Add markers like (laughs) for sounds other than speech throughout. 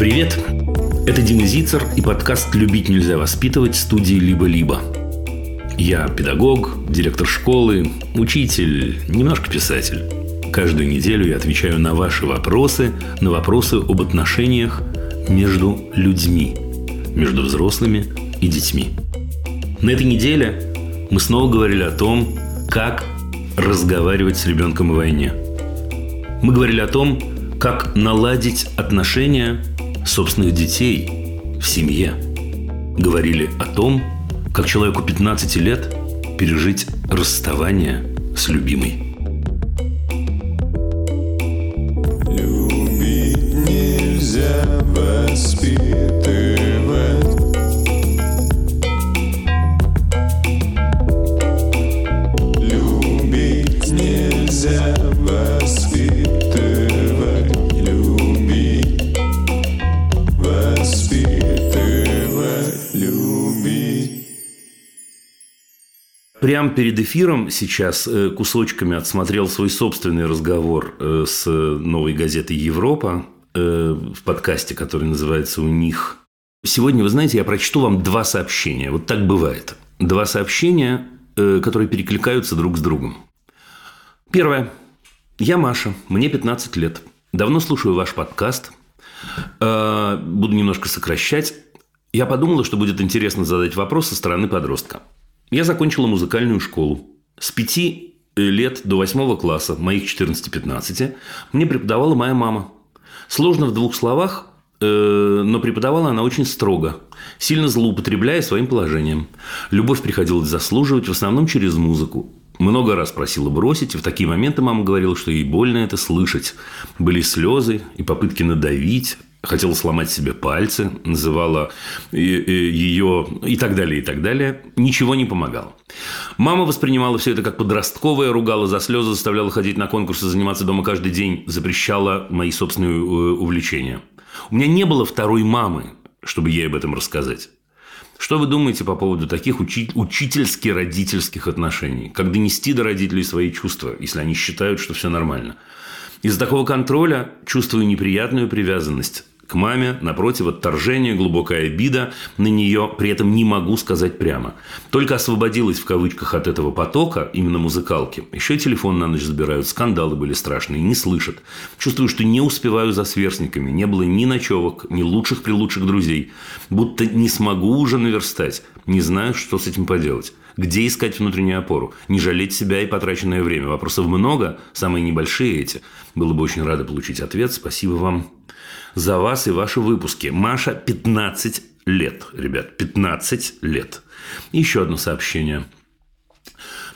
Привет! Это Дима Зицер и подкаст «Любить нельзя воспитывать» студии «Либо-либо». Я педагог, директор школы, учитель, немножко писатель. Каждую неделю я отвечаю на ваши вопросы, на вопросы об отношениях между людьми, между взрослыми и детьми. На этой неделе мы снова говорили о том, как разговаривать с ребенком в войне. Мы говорили о том, как наладить отношения собственных детей в семье. Говорили о том, как человеку 15 лет пережить расставание с любимой. Прямо перед эфиром сейчас э, кусочками отсмотрел свой собственный разговор э, с новой газетой «Европа» э, в подкасте, который называется «У них». Сегодня, вы знаете, я прочту вам два сообщения. Вот так бывает. Два сообщения, которые перекликаются друг с другом. Первое. Я Маша, мне 15 лет. Давно слушаю ваш подкаст. Буду немножко сокращать. Я подумала, что будет интересно задать вопрос со стороны подростка. Я закончила музыкальную школу. С пяти лет до восьмого класса, моих 14-15, мне преподавала моя мама. Сложно в двух словах, э, но преподавала она очень строго, сильно злоупотребляя своим положением. Любовь приходилось заслуживать в основном через музыку. Много раз просила бросить, и в такие моменты мама говорила, что ей больно это слышать. Были слезы и попытки надавить, хотела сломать себе пальцы, называла ее и так далее, и так далее. Ничего не помогало. Мама воспринимала все это как подростковое, ругала за слезы, заставляла ходить на конкурсы, заниматься дома каждый день, запрещала мои собственные э, увлечения. У меня не было второй мамы, чтобы ей об этом рассказать. Что вы думаете по поводу таких учи- учительски-родительских отношений? Как донести до родителей свои чувства, если они считают, что все нормально? Из-за такого контроля чувствую неприятную привязанность к маме, напротив, отторжение, глубокая обида на нее, при этом не могу сказать прямо. Только освободилась в кавычках от этого потока, именно музыкалки. Еще и телефон на ночь забирают, скандалы были страшные, не слышат. Чувствую, что не успеваю за сверстниками, не было ни ночевок, ни лучших при лучших друзей. Будто не смогу уже наверстать, не знаю, что с этим поделать. Где искать внутреннюю опору? Не жалеть себя и потраченное время. Вопросов много, самые небольшие эти. Было бы очень рада получить ответ. Спасибо вам за вас и ваши выпуски. Маша 15 лет, ребят, 15 лет. Еще одно сообщение.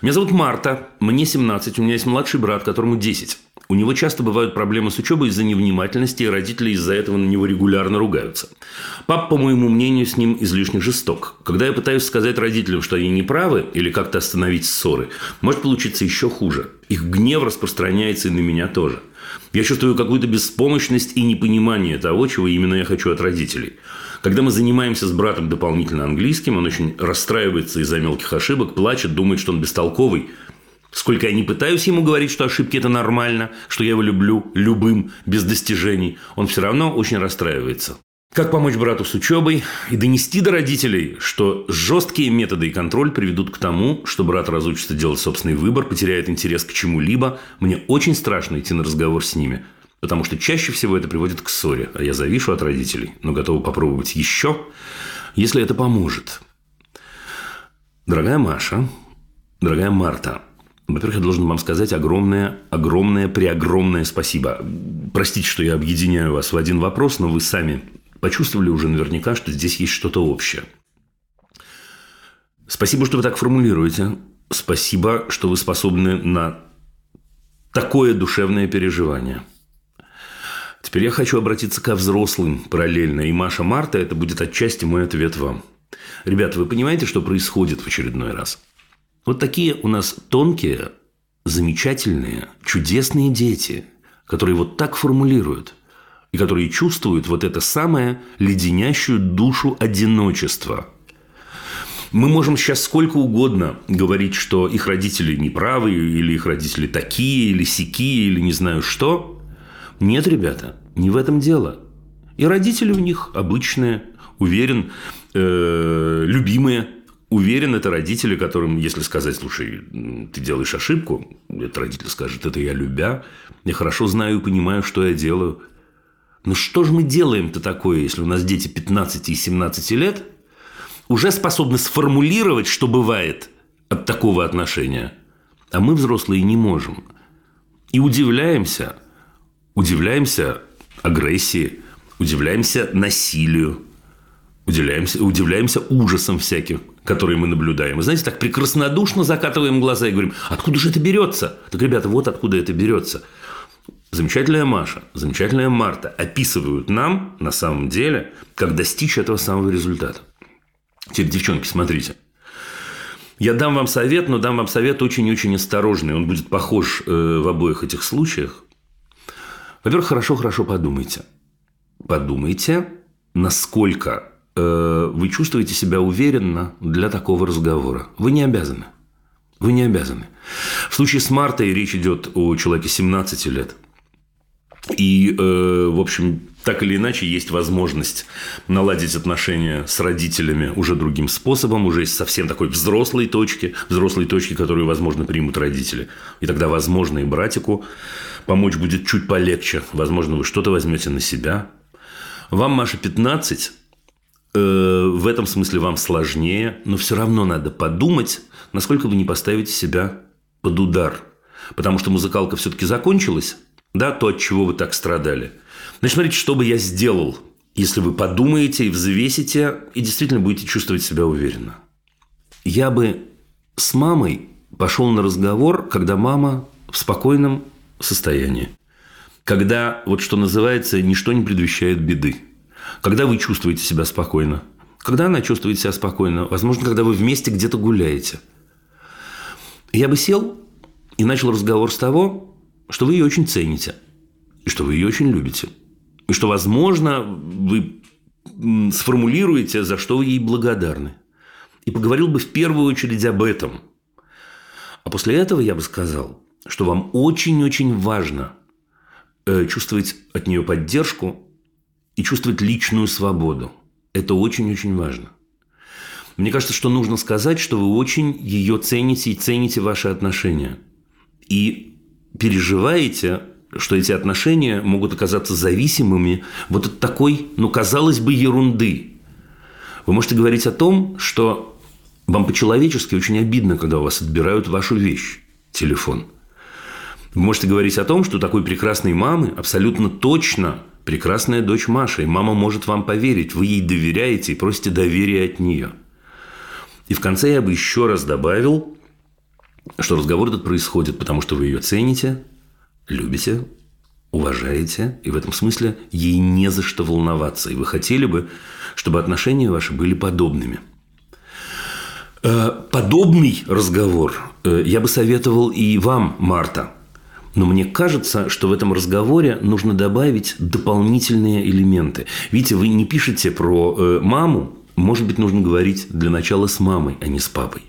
Меня зовут Марта, мне 17, у меня есть младший брат, которому 10. У него часто бывают проблемы с учебой из-за невнимательности, и родители из-за этого на него регулярно ругаются. Пап, по моему мнению, с ним излишне жесток. Когда я пытаюсь сказать родителям, что они не правы, или как-то остановить ссоры, может получиться еще хуже. Их гнев распространяется и на меня тоже – я чувствую какую-то беспомощность и непонимание того, чего именно я хочу от родителей. Когда мы занимаемся с братом дополнительно английским, он очень расстраивается из-за мелких ошибок, плачет, думает, что он бестолковый. Сколько я не пытаюсь ему говорить, что ошибки – это нормально, что я его люблю любым, без достижений, он все равно очень расстраивается. Как помочь брату с учебой и донести до родителей, что жесткие методы и контроль приведут к тому, что брат разучится делать собственный выбор, потеряет интерес к чему-либо. Мне очень страшно идти на разговор с ними, потому что чаще всего это приводит к ссоре, а я завишу от родителей, но готова попробовать еще, если это поможет. Дорогая Маша, дорогая Марта, во-первых, я должен вам сказать огромное, огромное, преогромное спасибо. Простите, что я объединяю вас в один вопрос, но вы сами почувствовали уже наверняка, что здесь есть что-то общее. Спасибо, что вы так формулируете. Спасибо, что вы способны на такое душевное переживание. Теперь я хочу обратиться ко взрослым параллельно. И Маша Марта – это будет отчасти мой ответ вам. Ребята, вы понимаете, что происходит в очередной раз? Вот такие у нас тонкие, замечательные, чудесные дети, которые вот так формулируют – и которые чувствуют вот это самое леденящую душу одиночества. Мы можем сейчас сколько угодно говорить, что их родители неправы, или их родители такие, или сякие, или не знаю что. Нет, ребята, не в этом дело. И родители у них обычные, уверен, э, любимые. Уверен, это родители, которым, если сказать, слушай, ты делаешь ошибку, этот родитель скажет, это я любя, я хорошо знаю и понимаю, что я делаю. Но что же мы делаем-то такое, если у нас дети 15 и 17 лет уже способны сформулировать, что бывает от такого отношения, а мы, взрослые, не можем. И удивляемся, удивляемся агрессии, удивляемся насилию, удивляемся, удивляемся ужасом всяким, которые мы наблюдаем. И знаете, так прекраснодушно закатываем глаза и говорим, откуда же это берется? Так, ребята, вот откуда это берется. Замечательная Маша, замечательная Марта описывают нам, на самом деле, как достичь этого самого результата. Теперь, девчонки, смотрите. Я дам вам совет, но дам вам совет очень-очень осторожный. Он будет похож э, в обоих этих случаях. Во-первых, хорошо-хорошо подумайте. Подумайте, насколько э, вы чувствуете себя уверенно для такого разговора. Вы не обязаны. Вы не обязаны. В случае с Мартой речь идет о человеке 17 лет. И, э, в общем, так или иначе, есть возможность наладить отношения с родителями уже другим способом, уже из совсем такой взрослой точки, взрослой точки, которую, возможно, примут родители. И тогда, возможно, и братику помочь будет чуть полегче. Возможно, вы что-то возьмете на себя. Вам, Маша, 15, э, в этом смысле вам сложнее, но все равно надо подумать, насколько вы не поставите себя под удар. Потому что музыкалка все-таки закончилась, да, то, от чего вы так страдали. Значит, смотрите, что бы я сделал, если вы подумаете и взвесите, и действительно будете чувствовать себя уверенно. Я бы с мамой пошел на разговор, когда мама в спокойном состоянии. Когда, вот что называется, ничто не предвещает беды. Когда вы чувствуете себя спокойно. Когда она чувствует себя спокойно. Возможно, когда вы вместе где-то гуляете. Я бы сел и начал разговор с того, что вы ее очень цените, и что вы ее очень любите, и что, возможно, вы сформулируете, за что вы ей благодарны. И поговорил бы в первую очередь об этом. А после этого я бы сказал, что вам очень-очень важно э, чувствовать от нее поддержку и чувствовать личную свободу. Это очень-очень важно. Мне кажется, что нужно сказать, что вы очень ее цените и цените ваши отношения. И переживаете, что эти отношения могут оказаться зависимыми вот от такой, ну, казалось бы, ерунды. Вы можете говорить о том, что вам по-человечески очень обидно, когда у вас отбирают вашу вещь – телефон. Вы можете говорить о том, что такой прекрасной мамы абсолютно точно прекрасная дочь Маша, и мама может вам поверить, вы ей доверяете и просите доверия от нее. И в конце я бы еще раз добавил, что разговор этот происходит, потому что вы ее цените, любите, уважаете, и в этом смысле ей не за что волноваться. И вы хотели бы, чтобы отношения ваши были подобными. Э, подобный разговор э, я бы советовал и вам, Марта. Но мне кажется, что в этом разговоре нужно добавить дополнительные элементы. Видите, вы не пишете про э, маму, может быть, нужно говорить для начала с мамой, а не с папой.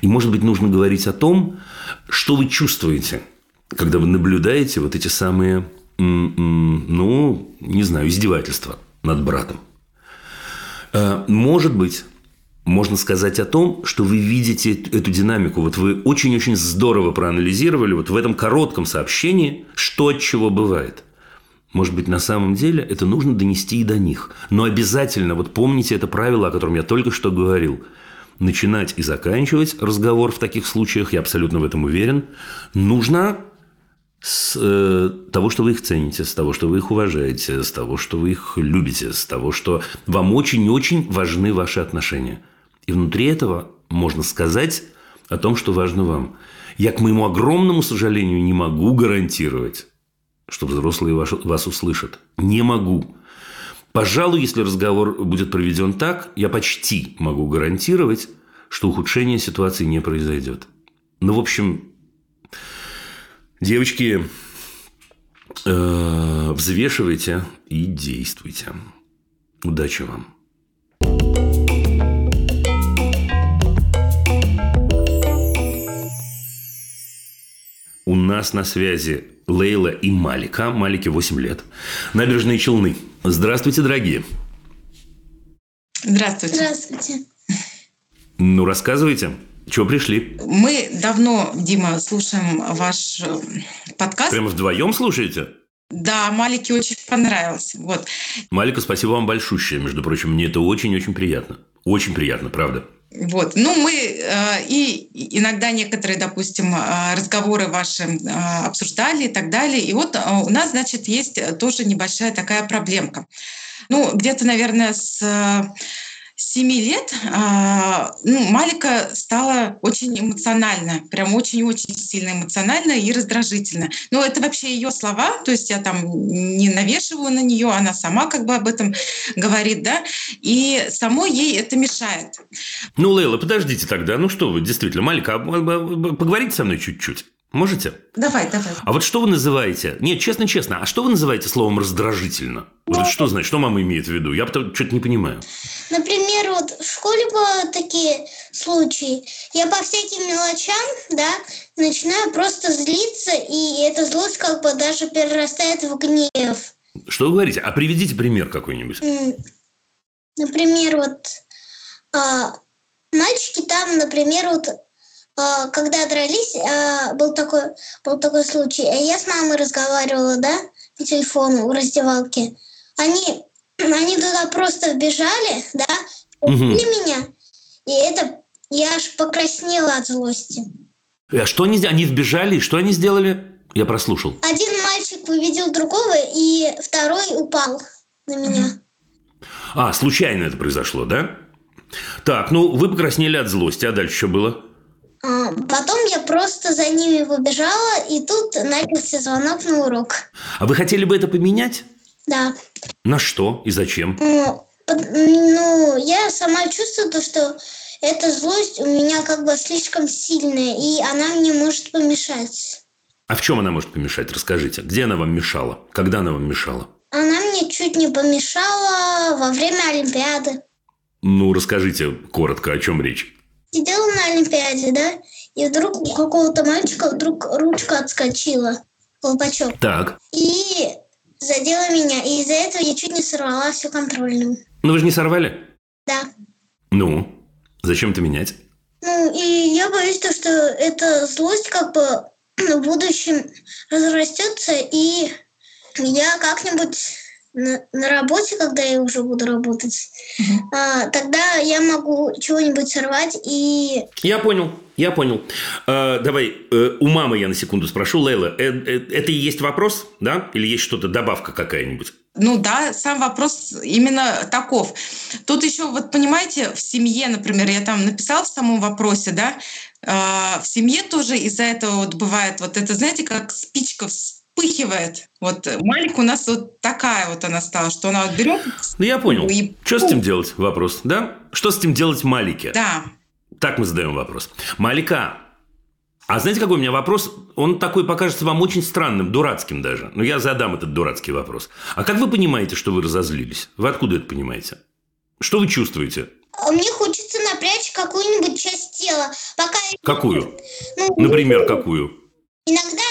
И, может быть, нужно говорить о том, что вы чувствуете, когда вы наблюдаете вот эти самые, ну, не знаю, издевательства над братом. Э, может быть, можно сказать о том, что вы видите эту динамику. Вот вы очень-очень здорово проанализировали вот в этом коротком сообщении, что от чего бывает. Может быть, на самом деле это нужно донести и до них. Но обязательно, вот помните это правило, о котором я только что говорил – начинать и заканчивать разговор в таких случаях, я абсолютно в этом уверен, нужно с э, того, что вы их цените, с того, что вы их уважаете, с того, что вы их любите, с того, что вам очень-очень важны ваши отношения. И внутри этого можно сказать о том, что важно вам. Я, к моему огромному сожалению, не могу гарантировать, что взрослые вас услышат. Не могу. Пожалуй, если разговор будет проведен так, я почти могу гарантировать, что ухудшение ситуации не произойдет. Ну, в общем, девочки, э, взвешивайте и действуйте. Удачи вам! У нас на связи Лейла и Малика. Малике 8 лет. Набережные Челны. Здравствуйте, дорогие. Здравствуйте. Здравствуйте. Ну, рассказывайте. Чего пришли? Мы давно, Дима, слушаем ваш э, подкаст. Прямо вдвоем слушаете? Да, Малике очень понравилось. Вот. Малика, спасибо вам большущее. Между прочим, мне это очень-очень приятно. Очень приятно, правда. Вот. Ну, мы э, и иногда некоторые, допустим, э, разговоры ваши э, обсуждали и так далее. И вот э, у нас, значит, есть тоже небольшая такая проблемка. Ну, где-то, наверное, с э, 7 лет а, ну, Малика стала очень эмоциональна, прям очень-очень сильно эмоциональна и раздражительна. Но это вообще ее слова, то есть я там не навешиваю на нее, она сама как бы об этом говорит, да, и самой ей это мешает. Ну, Лейла, подождите тогда, ну что вы, действительно, Малика, поговорите со мной чуть-чуть. Можете? Давай, давай. А вот что вы называете? Нет, честно-честно, а что вы называете словом раздражительно? Вот это что значит? Что мама имеет в виду? Я что-то не понимаю. Например, вот в школе были такие случаи. Я по всяким мелочам, да, начинаю просто злиться, и эта злость как бы даже перерастает в гнев. Что вы говорите? А приведите пример какой-нибудь. Например, вот а, мальчики там, например, вот когда дрались, а, был такой, был такой случай. Я с мамой разговаривала, да, по телефону в раздевалке. Они, (clears throat) они туда просто вбежали, да, убили угу. меня. И это я аж покраснела от злости. А что они, они вбежали? Что они сделали? Я прослушал. Один мальчик увидел другого, и второй упал на меня. А, случайно это произошло, да? Так, ну вы покраснели от злости, а дальше что было? А, потом я просто за ними выбежала, и тут начался звонок на урок. А вы хотели бы это поменять? Да. На что и зачем? Ну, ну я сама чувствую то, что эта злость у меня как бы слишком сильная, и она мне может помешать. А в чем она может помешать? Расскажите. Где она вам мешала? Когда она вам мешала? Она мне чуть не помешала во время Олимпиады. Ну, расскажите коротко, о чем речь сидела на Олимпиаде, да, и вдруг у какого-то мальчика вдруг ручка отскочила, колпачок. Так. И задела меня, и из-за этого я чуть не сорвала всю контрольную. Ну вы же не сорвали? Да. Ну, зачем это менять? Ну, и я боюсь, то, что эта злость как бы в будущем разрастется, и я как-нибудь на, на работе, когда я уже буду работать, угу. а, тогда я могу чего-нибудь сорвать и... Я понял, я понял. А, давай, э, у мамы я на секунду спрошу. Лейла, э, э, это и есть вопрос, да? Или есть что-то, добавка какая-нибудь? Ну да, сам вопрос именно таков. Тут еще, вот понимаете, в семье, например, я там написала в самом вопросе, да, э, в семье тоже из-за этого вот бывает вот это, знаете, как спичка вспыхивает. Вот Малик у нас вот такая вот она стала, что она вот берет. Ну, я понял. И... Что с этим делать? Вопрос, да? Что с этим делать Малике? Да. Так мы задаем вопрос. Малика, а знаете, какой у меня вопрос? Он такой покажется вам очень странным, дурацким даже. Но я задам этот дурацкий вопрос. А как вы понимаете, что вы разозлились? Вы откуда это понимаете? Что вы чувствуете? А мне хочется напрячь какую-нибудь часть тела. Пока... Какую? Ну, Например, какую? Иногда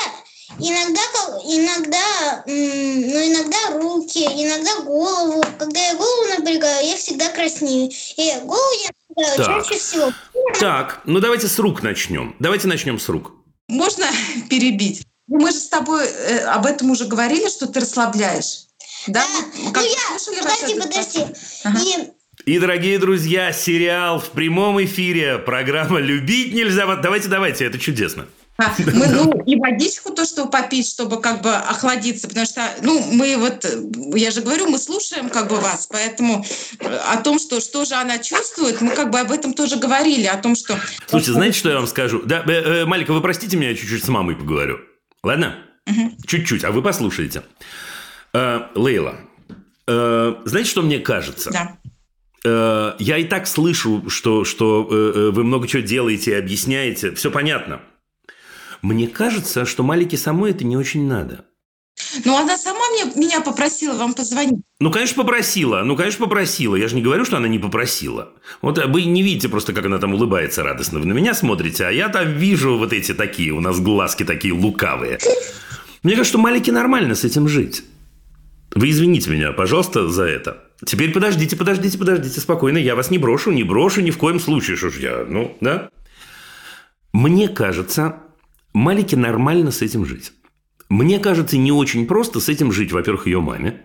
Иногда, иногда, ну, иногда руки, иногда голову. Когда я голову напрягаю, я всегда краснею. И голову я напрягаю так. чаще всего. Так, ну давайте с рук начнем. Давайте начнем с рук. Можно (laughs) перебить? Мы же с тобой э, об этом уже говорили, что ты расслабляешь. Да? да. Как ну я, подожди, подожди. Ага. И и, дорогие друзья, сериал в прямом эфире, программа «Любить нельзя». Давайте, давайте, это чудесно. (laughs) Мы, ну, и водичку то, что попить, чтобы как бы охладиться, потому что, ну, мы вот, я же говорю, мы слушаем как бы вас, поэтому о том, что, что же она чувствует, мы как бы об этом тоже говорили, о том, что... Слушайте, знаете, что я вам скажу? Да, э, э, Малика, вы простите меня, я чуть-чуть с мамой поговорю. Ладно? Угу. Чуть-чуть, а вы послушайте. Э, Лейла, э, знаете, что мне кажется? Да э, я и так слышу, что, что э, вы много чего делаете и объясняете. Все понятно. Мне кажется, что Малике самой это не очень надо. Ну, она сама мне, меня попросила вам позвонить. Ну, конечно, попросила. Ну, конечно, попросила. Я же не говорю, что она не попросила. Вот вы не видите просто, как она там улыбается радостно. Вы на меня смотрите, а я там вижу вот эти такие, у нас глазки такие лукавые. Мне кажется, что Малике нормально с этим жить. Вы извините меня, пожалуйста, за это. Теперь подождите, подождите, подождите, спокойно. Я вас не брошу, не брошу ни в коем случае, что ж я, ну, да? Мне кажется, Малике нормально с этим жить. Мне кажется, не очень просто с этим жить, во-первых, ее маме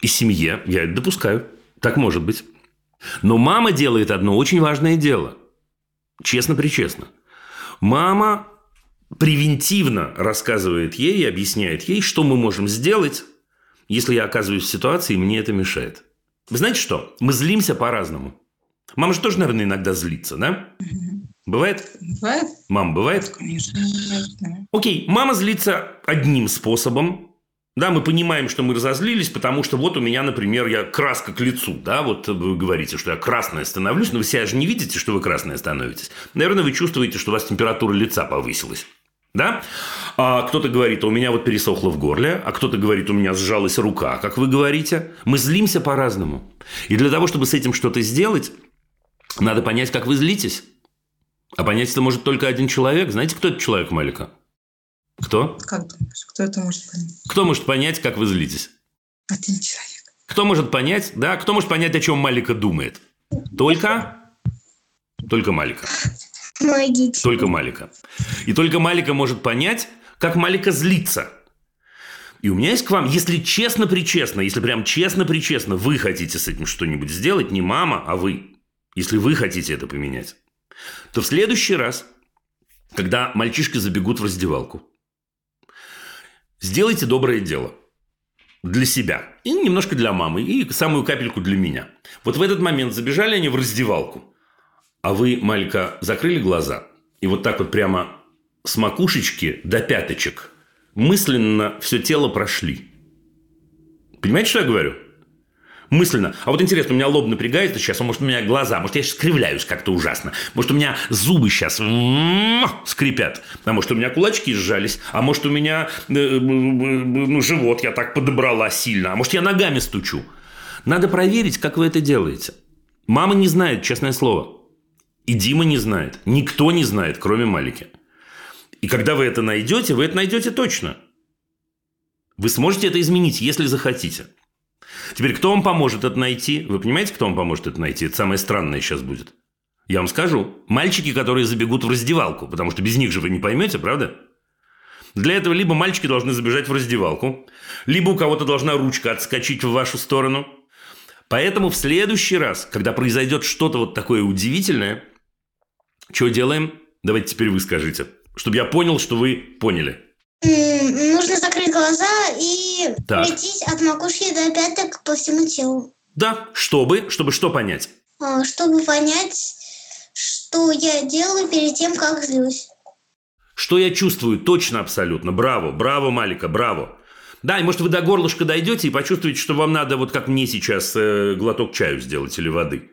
и семье. Я это допускаю. Так может быть. Но мама делает одно очень важное дело. Честно-причестно. Мама превентивно рассказывает ей и объясняет ей, что мы можем сделать, если я оказываюсь в ситуации, и мне это мешает. Вы знаете что? Мы злимся по-разному. Мама же тоже, наверное, иногда злится, да? Бывает? Бывает? Мама, бывает? Конечно. Окей, мама злится одним способом. Да, мы понимаем, что мы разозлились, потому что вот у меня, например, я краска к лицу, да, вот вы говорите, что я красная становлюсь, но вы себя же не видите, что вы красная становитесь. Наверное, вы чувствуете, что у вас температура лица повысилась. Да? А кто-то говорит, у меня вот пересохло в горле, а кто-то говорит, у меня сжалась рука, как вы говорите. Мы злимся по-разному. И для того, чтобы с этим что-то сделать, надо понять, как вы злитесь. А понять это может только один человек. Знаете, кто этот человек, Малика? Кто? Как думаешь, кто это может понять? Кто может понять, как вы злитесь? Один человек. Кто может понять, да, кто может понять, о чем Малика думает? Только? Только Малика. Помогите. Только Малика. И только Малика может понять, как Малика злится. И у меня есть к вам, если честно-причестно, если прям честно-причестно, вы хотите с этим что-нибудь сделать, не мама, а вы. Если вы хотите это поменять, то в следующий раз, когда мальчишки забегут в раздевалку, сделайте доброе дело для себя и немножко для мамы, и самую капельку для меня. Вот в этот момент забежали они в раздевалку, а вы, Малька, закрыли глаза и вот так вот прямо с макушечки до пяточек мысленно все тело прошли. Понимаете, что я говорю? Мысленно. А вот интересно, у меня лоб напрягается сейчас, а может, у меня глаза, может, я сейчас скривляюсь как-то ужасно, может, у меня зубы сейчас скрипят, а может, у меня кулачки сжались, а может, у меня э, ну, живот я так подобрала сильно, а может, я ногами стучу. Надо проверить, как вы это делаете. Мама не знает, честное слово. И Дима не знает. Никто не знает, кроме Малики. И когда вы это найдете, вы это найдете точно. Вы сможете это изменить, если захотите. Теперь, кто вам поможет это найти? Вы понимаете, кто вам поможет это найти? Это самое странное сейчас будет. Я вам скажу. Мальчики, которые забегут в раздевалку, потому что без них же вы не поймете, правда? Для этого либо мальчики должны забежать в раздевалку, либо у кого-то должна ручка отскочить в вашу сторону. Поэтому в следующий раз, когда произойдет что-то вот такое удивительное, что делаем? Давайте теперь вы скажите, чтобы я понял, что вы поняли. Нужно закрыть глаза и Так. лететь от макушки до пяток по всему телу. Да, чтобы, чтобы что понять? А, Чтобы понять, что я делаю перед тем, как злюсь. Что я чувствую? Точно, абсолютно. Браво, браво, Малика, браво. Да, и может вы до горлышка дойдете и почувствуете, что вам надо, вот как мне сейчас, э, глоток чаю сделать или воды.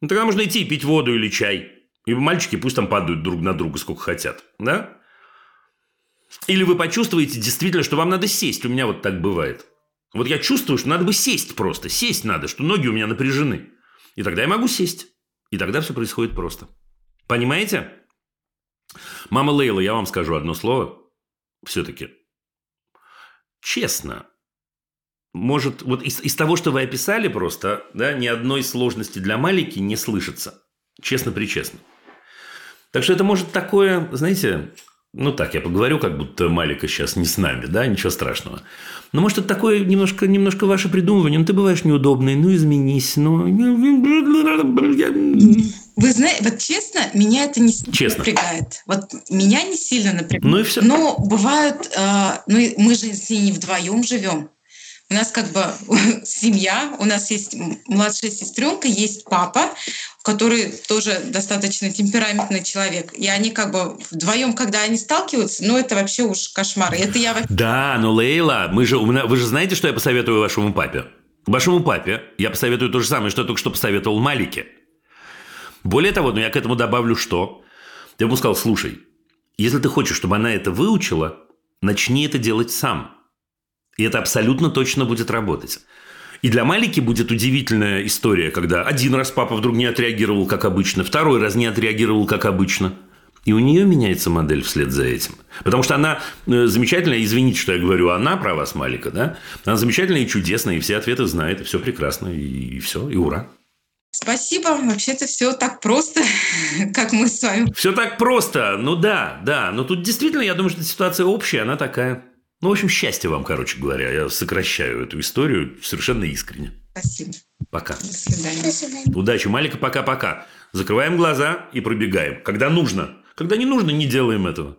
Ну, тогда можно идти и пить воду или чай. И мальчики пусть там падают друг на друга сколько хотят. Да? Или вы почувствуете действительно, что вам надо сесть. У меня вот так бывает. Вот я чувствую, что надо бы сесть просто. Сесть надо, что ноги у меня напряжены. И тогда я могу сесть. И тогда все происходит просто. Понимаете? Мама Лейла, я вам скажу одно слово. Все-таки. Честно. Может, вот из, из того, что вы описали просто, да, ни одной сложности для Малики не слышится. Честно-причестно. Так что это может такое, знаете, ну так, я поговорю, как будто Малика сейчас не с нами, да, ничего страшного. Но может это такое немножко, немножко ваше придумывание, ну ты бываешь неудобный, ну изменись, ну... Вы знаете, вот честно, меня это не сильно Честно. напрягает. Вот меня не сильно напрягает. Ну и все. Но бывают, э, ну мы же с ней не вдвоем живем. У нас как бы (laughs) семья, у нас есть младшая сестренка, есть папа, который тоже достаточно темпераментный человек. И они как бы вдвоем, когда они сталкиваются, ну это вообще уж кошмар. Это я Да, но Лейла, мы же, вы же знаете, что я посоветую вашему папе? Вашему папе я посоветую то же самое, что я только что посоветовал Малике. Более того, ну я к этому добавлю что? Я ему сказал, слушай, если ты хочешь, чтобы она это выучила, начни это делать сам. И это абсолютно точно будет работать. И для Малики будет удивительная история, когда один раз папа вдруг не отреагировал, как обычно, второй раз не отреагировал, как обычно. И у нее меняется модель вслед за этим. Потому что она э, замечательная, извините, что я говорю, она про вас, Малика, да? Она замечательная и чудесная, и все ответы знает, и все прекрасно, и, и все, и ура. Спасибо. Вообще-то все так просто, (laughs) как мы с вами. Все так просто. Ну да, да. Но тут действительно, я думаю, что ситуация общая, она такая. Ну, в общем, счастье вам, короче говоря. Я сокращаю эту историю совершенно искренне. Спасибо. Пока. До свидания. До свидания. Удачи, Малика, пока-пока. Закрываем глаза и пробегаем. Когда нужно. Когда не нужно, не делаем этого.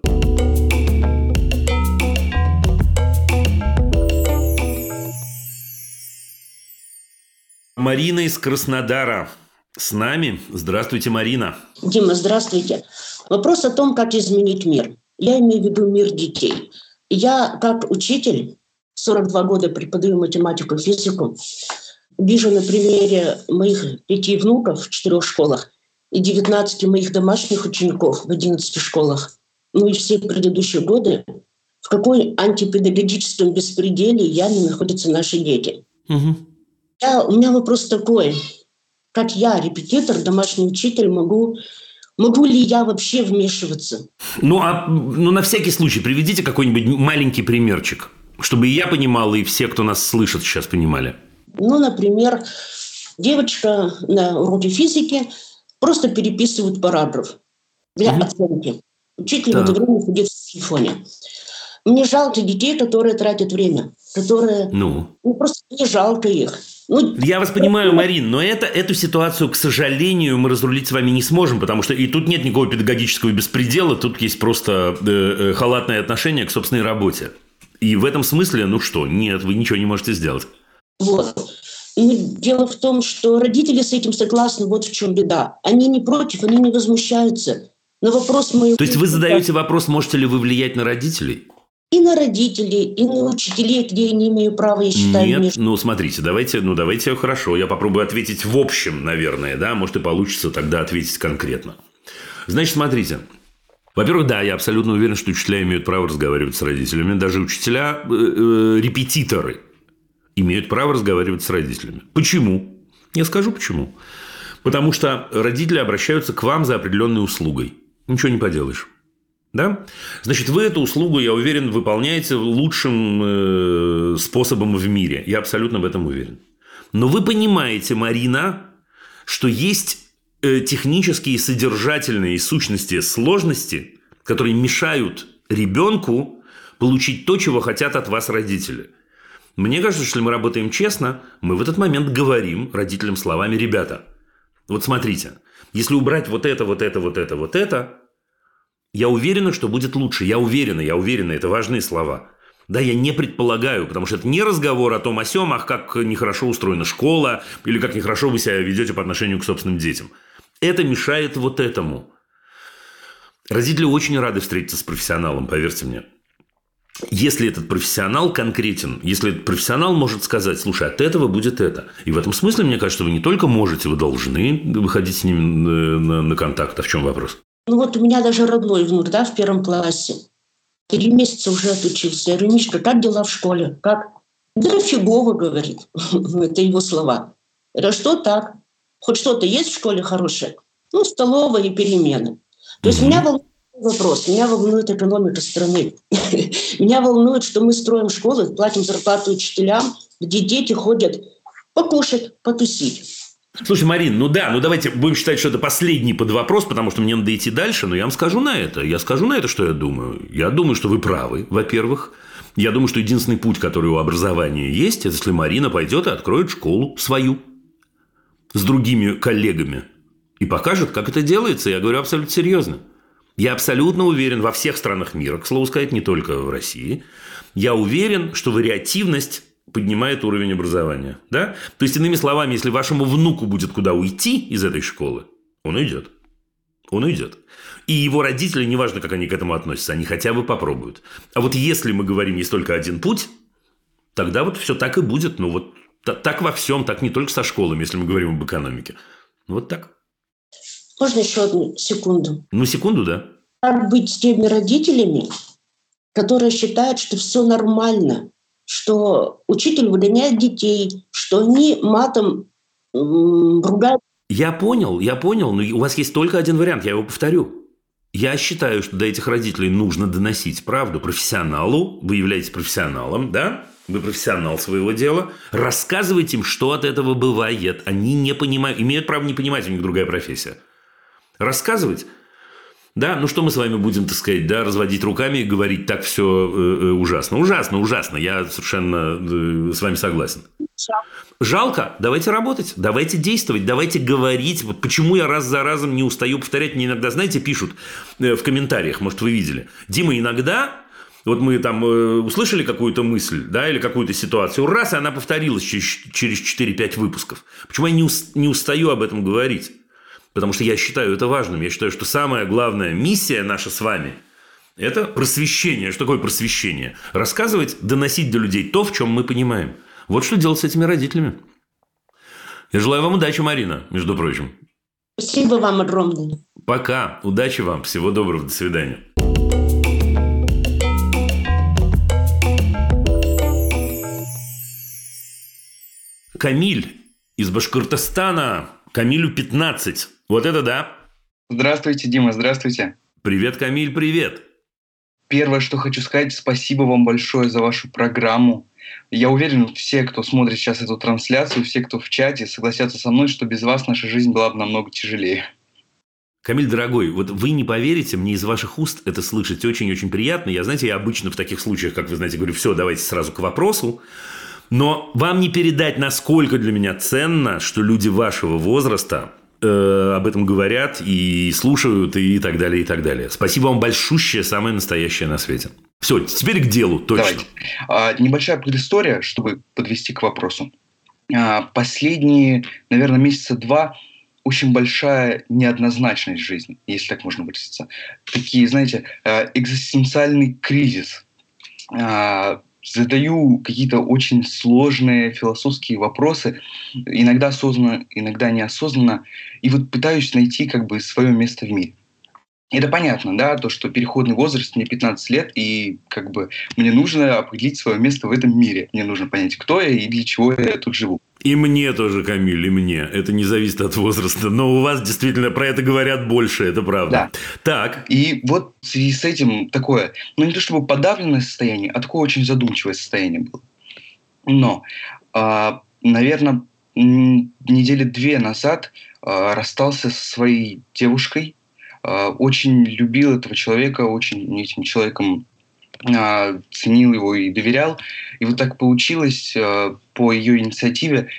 Марина из Краснодара с нами. Здравствуйте, Марина. Дима, здравствуйте. Вопрос о том, как изменить мир. Я имею в виду мир детей. Я, как учитель, 42 года преподаю математику, физику, вижу на примере моих пяти внуков в четырех школах и 19 моих домашних учеников в 11 школах, ну и все предыдущие годы, в какой антипедагогическом беспределе явно находятся наши дети. Угу. Я, у меня вопрос такой. Как я, репетитор, домашний учитель, могу, могу ли я вообще вмешиваться? Ну, а ну, на всякий случай приведите какой-нибудь маленький примерчик, чтобы и я понимал, и все, кто нас слышит, сейчас понимали. Ну, например, девочка на уроке физики просто переписывает параграф для Мгм. оценки. Учитель в Так. это время сидит в телефоне. Мне жалко детей, которые тратят время, которые... Ну, Ну, просто не жалко их. Ну, я вас понимаю, Марин, но это, эту ситуацию, к сожалению, мы разрулить с вами не сможем, потому что и тут нет никакого педагогического беспредела, тут есть просто э, э, халатное отношение к собственной работе. И в этом смысле, ну что, нет, вы ничего не можете сделать. Вот. И дело в том, что родители с этим согласны, вот в чем беда. Они не против, они не возмущаются. На вопрос моего... То есть вы задаете вопрос, можете ли вы влиять на родителей? И на родителей, и на учителей, где я не имею права, я считаю, Нет, вмешиваться. ну смотрите, давайте, ну давайте хорошо, я попробую ответить в общем, наверное, да, может и получится тогда ответить конкретно. Значит, смотрите. Во-первых, да, я абсолютно уверен, что учителя имеют право разговаривать с родителями. Даже учителя, э, э, репетиторы имеют право разговаривать с родителями. Почему? Я скажу почему. Потому что родители обращаются к вам за определенной услугой. Ничего не поделаешь. Да? Значит, вы эту услугу, я уверен, выполняете лучшим э, способом в мире. Я абсолютно в этом уверен. Но вы понимаете, Марина, что есть э, технические, содержательные сущности сложности, которые мешают ребенку получить то, чего хотят от вас родители. Мне кажется, что если мы работаем честно, мы в этот момент говорим родителям словами «ребята». Вот смотрите, если убрать вот это, вот это, вот это, вот это, я уверена, что будет лучше. Я уверена, я уверена, это важные слова. Да, я не предполагаю, потому что это не разговор о том о сём, ах, как нехорошо устроена школа, или как нехорошо вы себя ведете по отношению к собственным детям. Это мешает вот этому. Родители очень рады встретиться с профессионалом, поверьте мне. Если этот профессионал конкретен, если этот профессионал может сказать, слушай, от этого будет это. И в этом смысле, мне кажется, вы не только можете, вы должны выходить с ним э, на, на контакт. А в чем вопрос? Ну вот у меня даже родной внук, да, в первом классе. Три месяца уже отучился. Я говорю, Мишка, как дела в школе? Как? Да фигово, говорит. (laughs) Это его слова. Я говорю, что так? Хоть что-то есть в школе хорошее? Ну, столовая и перемены. То есть меня волнует вопрос. Меня волнует экономика страны. (laughs) Меня волнует, что мы строим школы, платим зарплату учителям, где дети ходят покушать, потусить. Слушай, Марин, ну да, ну давайте будем считать, что это последний под вопрос, потому что мне надо идти дальше, но я вам скажу на это. Я скажу на это, что я думаю. Я думаю, что вы правы, во-первых. Я думаю, что единственный путь, который у образования есть, это если Марина пойдет и откроет школу свою с другими коллегами и покажет, как это делается. Я говорю абсолютно серьезно. Я абсолютно уверен во всех странах мира, к слову сказать, не только в России. Я уверен, что вариативность поднимает уровень образования. Да? То есть, иными словами, если вашему внуку будет куда уйти из этой школы, он уйдет. Он уйдет. И его родители, неважно, как они к этому относятся, они хотя бы попробуют. А вот если мы говорим, есть только один путь, тогда вот все так и будет. Ну вот та- так во всем, так не только со школами, если мы говорим об экономике. Ну, Вот так. Можно еще одну секунду? Ну, секунду, да. Как быть с теми родителями, которые считают, что все нормально, что учитель выгоняет детей, что они матом ругают Я понял, я понял, но у вас есть только один вариант, я его повторю. Я считаю, что до этих родителей нужно доносить правду профессионалу. Вы являетесь профессионалом, да? Вы профессионал своего дела. Рассказывайте им, что от этого бывает. Они не понимают, имеют право не понимать, у них другая профессия. Рассказывать да, ну что мы с вами будем, так сказать, да, разводить руками и говорить так все э, э, ужасно. Ужасно, ужасно. Я совершенно э, с вами согласен. Жалко. Давайте работать, давайте действовать, давайте говорить. Вот почему я раз за разом не устаю повторять. Мне иногда, знаете, пишут э, в комментариях, может, вы видели. Дима, иногда вот мы там э, услышали какую-то мысль, да, или какую-то ситуацию, раз, и она повторилась через, через 4-5 выпусков. Почему я не устаю об этом говорить? Потому что я считаю это важным. Я считаю, что самая главная миссия наша с вами – это просвещение. Что такое просвещение? Рассказывать, доносить до людей то, в чем мы понимаем. Вот что делать с этими родителями. Я желаю вам удачи, Марина, между прочим. Спасибо вам огромное. Пока. Удачи вам. Всего доброго. До свидания. Камиль из Башкортостана. Камилю 15. Вот это да. Здравствуйте, Дима, здравствуйте. Привет, Камиль, привет. Первое, что хочу сказать, спасибо вам большое за вашу программу. Я уверен, все, кто смотрит сейчас эту трансляцию, все, кто в чате, согласятся со мной, что без вас наша жизнь была бы намного тяжелее. Камиль, дорогой, вот вы не поверите, мне из ваших уст это слышать очень-очень приятно. Я, знаете, я обычно в таких случаях, как вы знаете, говорю, все, давайте сразу к вопросу. Но вам не передать, насколько для меня ценно, что люди вашего возраста э, об этом говорят и слушают и так далее, и так далее. Спасибо вам большущее, самое настоящее на свете. Все, теперь к делу, точно. Давайте. А, небольшая предыстория, чтобы подвести к вопросу. А, последние, наверное, месяца два очень большая неоднозначность жизни, если так можно выразиться. Такие, знаете, э, экзистенциальный кризис. А, задаю какие-то очень сложные философские вопросы, иногда осознанно, иногда неосознанно, и вот пытаюсь найти как бы свое место в мире. Это понятно, да, то, что переходный возраст, мне 15 лет, и как бы мне нужно определить свое место в этом мире. Мне нужно понять, кто я и для чего я тут живу. И мне тоже, Камиль, и мне. Это не зависит от возраста. Но у вас действительно про это говорят больше, это правда. Да. Так. И вот в связи с этим такое, ну не то чтобы подавленное состояние, а такое очень задумчивое состояние было. Но, э, наверное, недели две назад э, расстался со своей девушкой. Э, очень любил этого человека, очень этим человеком а, ценил его и доверял. И вот так получилось а, по ее инициативе.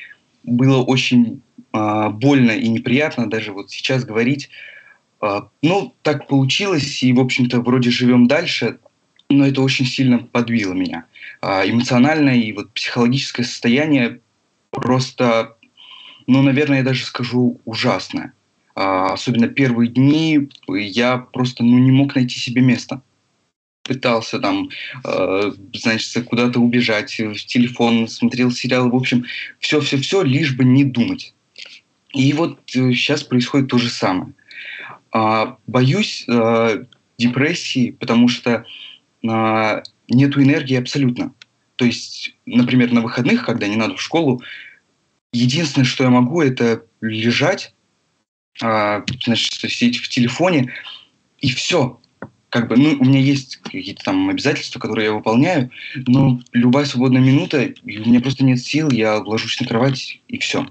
Было очень а, больно и неприятно даже вот сейчас говорить. Ну, так получилось, и, в общем-то, вроде живем дальше, но это очень сильно подбило меня. Эмоциональное и вот психологическое состояние просто, ну, наверное, я даже скажу, ужасное. Особенно первые дни я просто ну, не мог найти себе места пытался там, э, значит, куда-то убежать, в телефон смотрел сериал, в общем, все-все-все, лишь бы не думать. И вот э, сейчас происходит то же самое. Э, боюсь э, депрессии, потому что э, нету энергии абсолютно. То есть, например, на выходных, когда не надо в школу, единственное, что я могу, это лежать, э, значит, сидеть в телефоне, и все как бы, ну, у меня есть какие-то там обязательства, которые я выполняю, но любая свободная минута, и у меня просто нет сил, я ложусь на кровать, и все.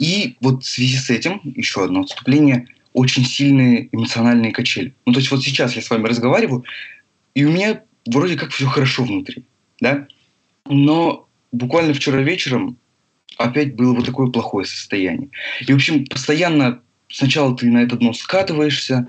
И вот в связи с этим, еще одно отступление, очень сильные эмоциональные качели. Ну, то есть вот сейчас я с вами разговариваю, и у меня вроде как все хорошо внутри, да? Но буквально вчера вечером опять было вот такое плохое состояние. И, в общем, постоянно сначала ты на это дно скатываешься,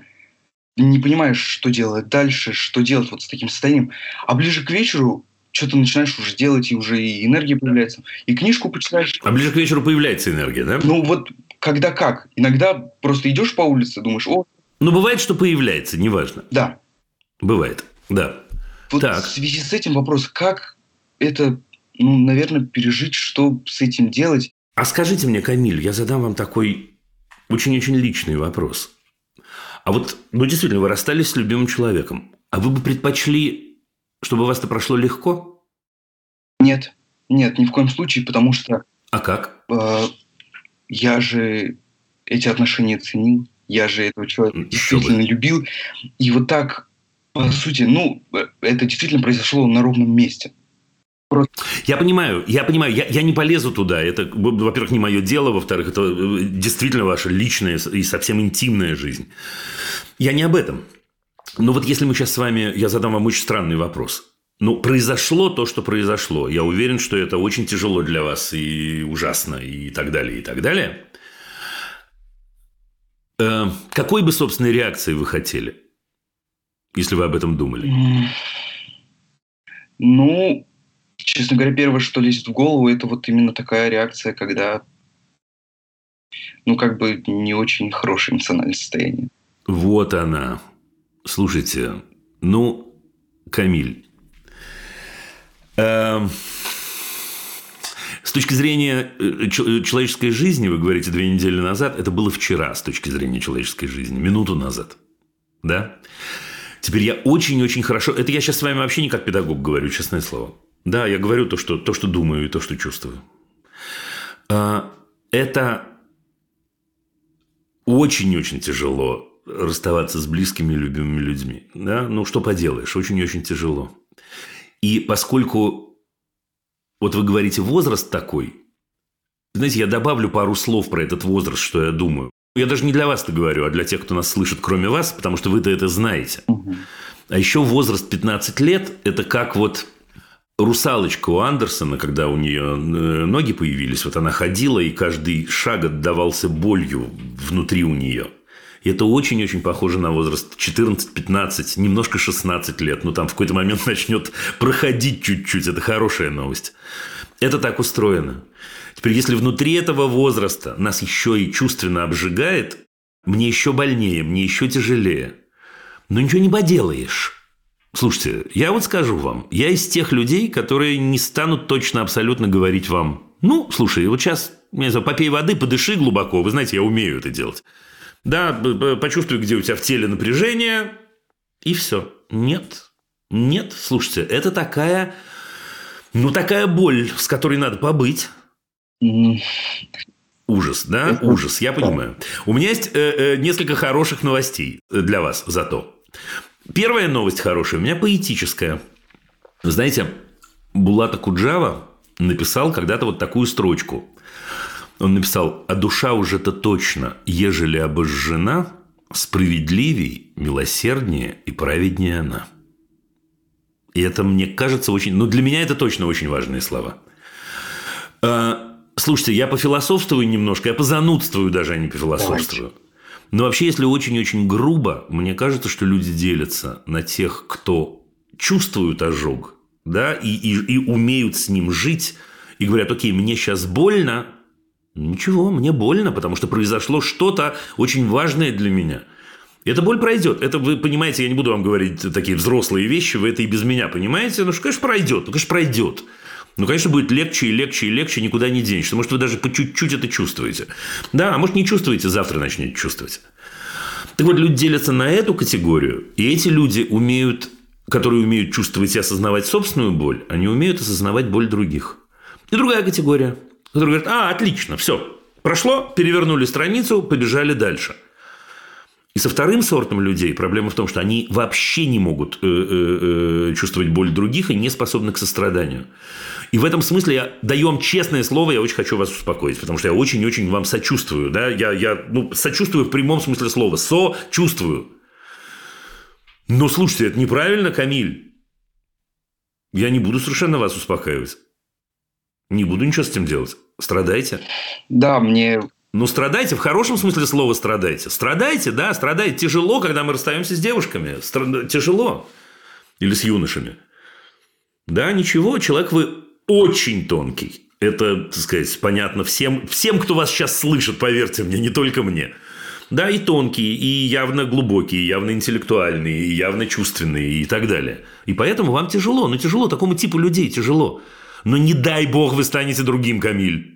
не понимаешь, что делать дальше, что делать вот с таким состоянием. А ближе к вечеру что-то начинаешь уже делать, и уже и энергия появляется, и книжку почитаешь. А ближе к вечеру появляется энергия, да? Ну вот когда как. Иногда просто идешь по улице, думаешь, о... Ну бывает, что появляется, неважно. Да. Бывает, да. Вот так. в связи с этим вопрос, как это, ну, наверное, пережить, что с этим делать? А скажите мне, Камиль, я задам вам такой очень-очень личный вопрос. А вот, ну, действительно, вы расстались с любимым человеком. А вы бы предпочли, чтобы у вас это прошло легко? Нет. Нет, ни в коем случае, потому что... А как? Э, я же эти отношения ценил. Я же этого человека действительно любил. И вот так, по сути, ну, это действительно произошло на ровном месте. Просто... Я понимаю, я понимаю, я, я не полезу туда. Это, во-первых, не мое дело, во-вторых, это э, действительно ваша личная и совсем интимная жизнь. Я не об этом. Но вот если мы сейчас с вами, я задам вам очень странный вопрос. Ну, произошло то, что произошло. Я уверен, что это очень тяжело для вас и ужасно, и так далее, и так далее. Э, какой бы, собственной реакции вы хотели, если вы об этом думали? Ну, честно говоря, первое, что лезет в голову, это вот именно такая реакция, когда, ну, как бы не очень хорошее эмоциональное состояние. Вот она. Слушайте, ну, Камиль, э, с точки зрения э, человеческой жизни, вы говорите, две недели назад, это было вчера с точки зрения человеческой жизни, минуту назад. Да? Теперь я очень-очень хорошо... Это я сейчас с вами вообще не как педагог говорю, честное слово. Да, я говорю то, что, то, что думаю и то, что чувствую. А, это очень-очень тяжело расставаться с близкими, любимыми людьми. Да? Ну, что поделаешь, очень-очень тяжело. И поскольку вот вы говорите возраст такой, знаете, я добавлю пару слов про этот возраст, что я думаю. Я даже не для вас это говорю, а для тех, кто нас слышит, кроме вас, потому что вы-то это знаете. Угу. А еще возраст 15 лет – это как вот русалочка у Андерсона, когда у нее э, ноги появились, вот она ходила, и каждый шаг отдавался болью внутри у нее. И это очень-очень похоже на возраст 14-15, немножко 16 лет. Но там в какой-то момент (laughs) начнет проходить чуть-чуть. Это хорошая новость. Это так устроено. Теперь, если внутри этого возраста нас еще и чувственно обжигает, мне еще больнее, мне еще тяжелее. Но ничего не поделаешь. Слушайте, я вот скажу вам, я из тех людей, которые не станут точно абсолютно говорить вам, ну, слушай, вот сейчас, не знаю, попей воды, подыши глубоко, вы знаете, я умею это делать. Да, почувствуй, где у тебя в теле напряжение, и все. Нет, нет, слушайте, это такая, ну, такая боль, с которой надо побыть. Ужас, да? Ужас, я понимаю. У меня есть э, э, несколько хороших новостей для вас зато. Первая новость хорошая, у меня поэтическая. Вы знаете, Булата Куджава написал когда-то вот такую строчку. Он написал, а душа уже-то точно, ежели обожжена, справедливей, милосерднее и праведнее она. И это, мне кажется, очень... Ну, для меня это точно очень важные слова. А, слушайте, я пофилософствую немножко, я позанудствую даже, а не пофилософствую. Давайте. Но вообще, если очень-очень грубо, мне кажется, что люди делятся на тех, кто чувствует ожог, да, и, и, и умеют с ним жить, и говорят, окей, мне сейчас больно, ничего, мне больно, потому что произошло что-то очень важное для меня. Эта боль пройдет. Это вы понимаете, я не буду вам говорить такие взрослые вещи, вы это и без меня понимаете. Ну, что, конечно, пройдет. Ну, конечно, пройдет. Ну, конечно, будет легче и легче и легче, никуда не денешься. Может, вы даже по чуть-чуть это чувствуете. Да, а может, не чувствуете, завтра начнете чувствовать. Так вот, люди делятся на эту категорию, и эти люди умеют, которые умеют чувствовать и осознавать собственную боль, они умеют осознавать боль других. И другая категория, которая говорит, а, отлично, все, прошло, перевернули страницу, побежали дальше. И со вторым сортом людей проблема в том, что они вообще не могут э, э, э, чувствовать боль других и не способны к состраданию. И в этом смысле я даю вам честное слово, я очень хочу вас успокоить, потому что я очень-очень вам сочувствую. Да? Я, я ну, сочувствую в прямом смысле слова. Сочувствую. Но слушайте, это неправильно, Камиль. Я не буду совершенно вас успокаивать. Не буду ничего с этим делать. Страдайте. Да, мне ну, страдайте, в хорошем смысле слова страдайте. Страдайте, да, страдайте. Тяжело, когда мы расстаемся с девушками. Стра... Тяжело. Или с юношами. Да, ничего, человек вы очень тонкий. Это, так сказать, понятно всем, всем, кто вас сейчас слышит, поверьте мне, не только мне. Да, и тонкие, и явно глубокие, и явно интеллектуальные, и явно чувственные, и так далее. И поэтому вам тяжело. Ну, тяжело, такому типу людей тяжело. Но не дай бог вы станете другим, Камиль.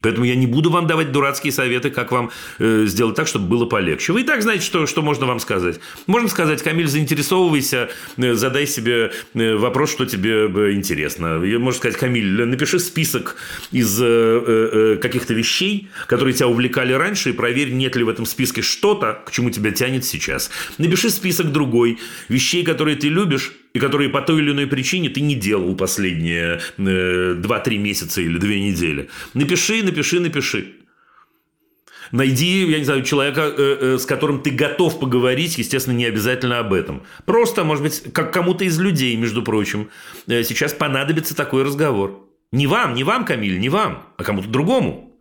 Поэтому я не буду вам давать дурацкие советы, как вам э, сделать так, чтобы было полегче. Вы и так знаете, что, что можно вам сказать. Можно сказать, Камиль, заинтересовывайся, э, задай себе э, вопрос, что тебе э, интересно. Можно сказать, Камиль, напиши список из э, э, каких-то вещей, которые тебя увлекали раньше, и проверь, нет ли в этом списке что-то, к чему тебя тянет сейчас. Напиши список другой, вещей, которые ты любишь, и которые по той или иной причине ты не делал последние э, 2-3 месяца или 2 недели. Напиши, напиши, напиши. Найди, я не знаю, человека, э, э, с которым ты готов поговорить, естественно, не обязательно об этом. Просто, может быть, как кому-то из людей, между прочим, э, сейчас понадобится такой разговор. Не вам, не вам, Камиль, не вам, а кому-то другому.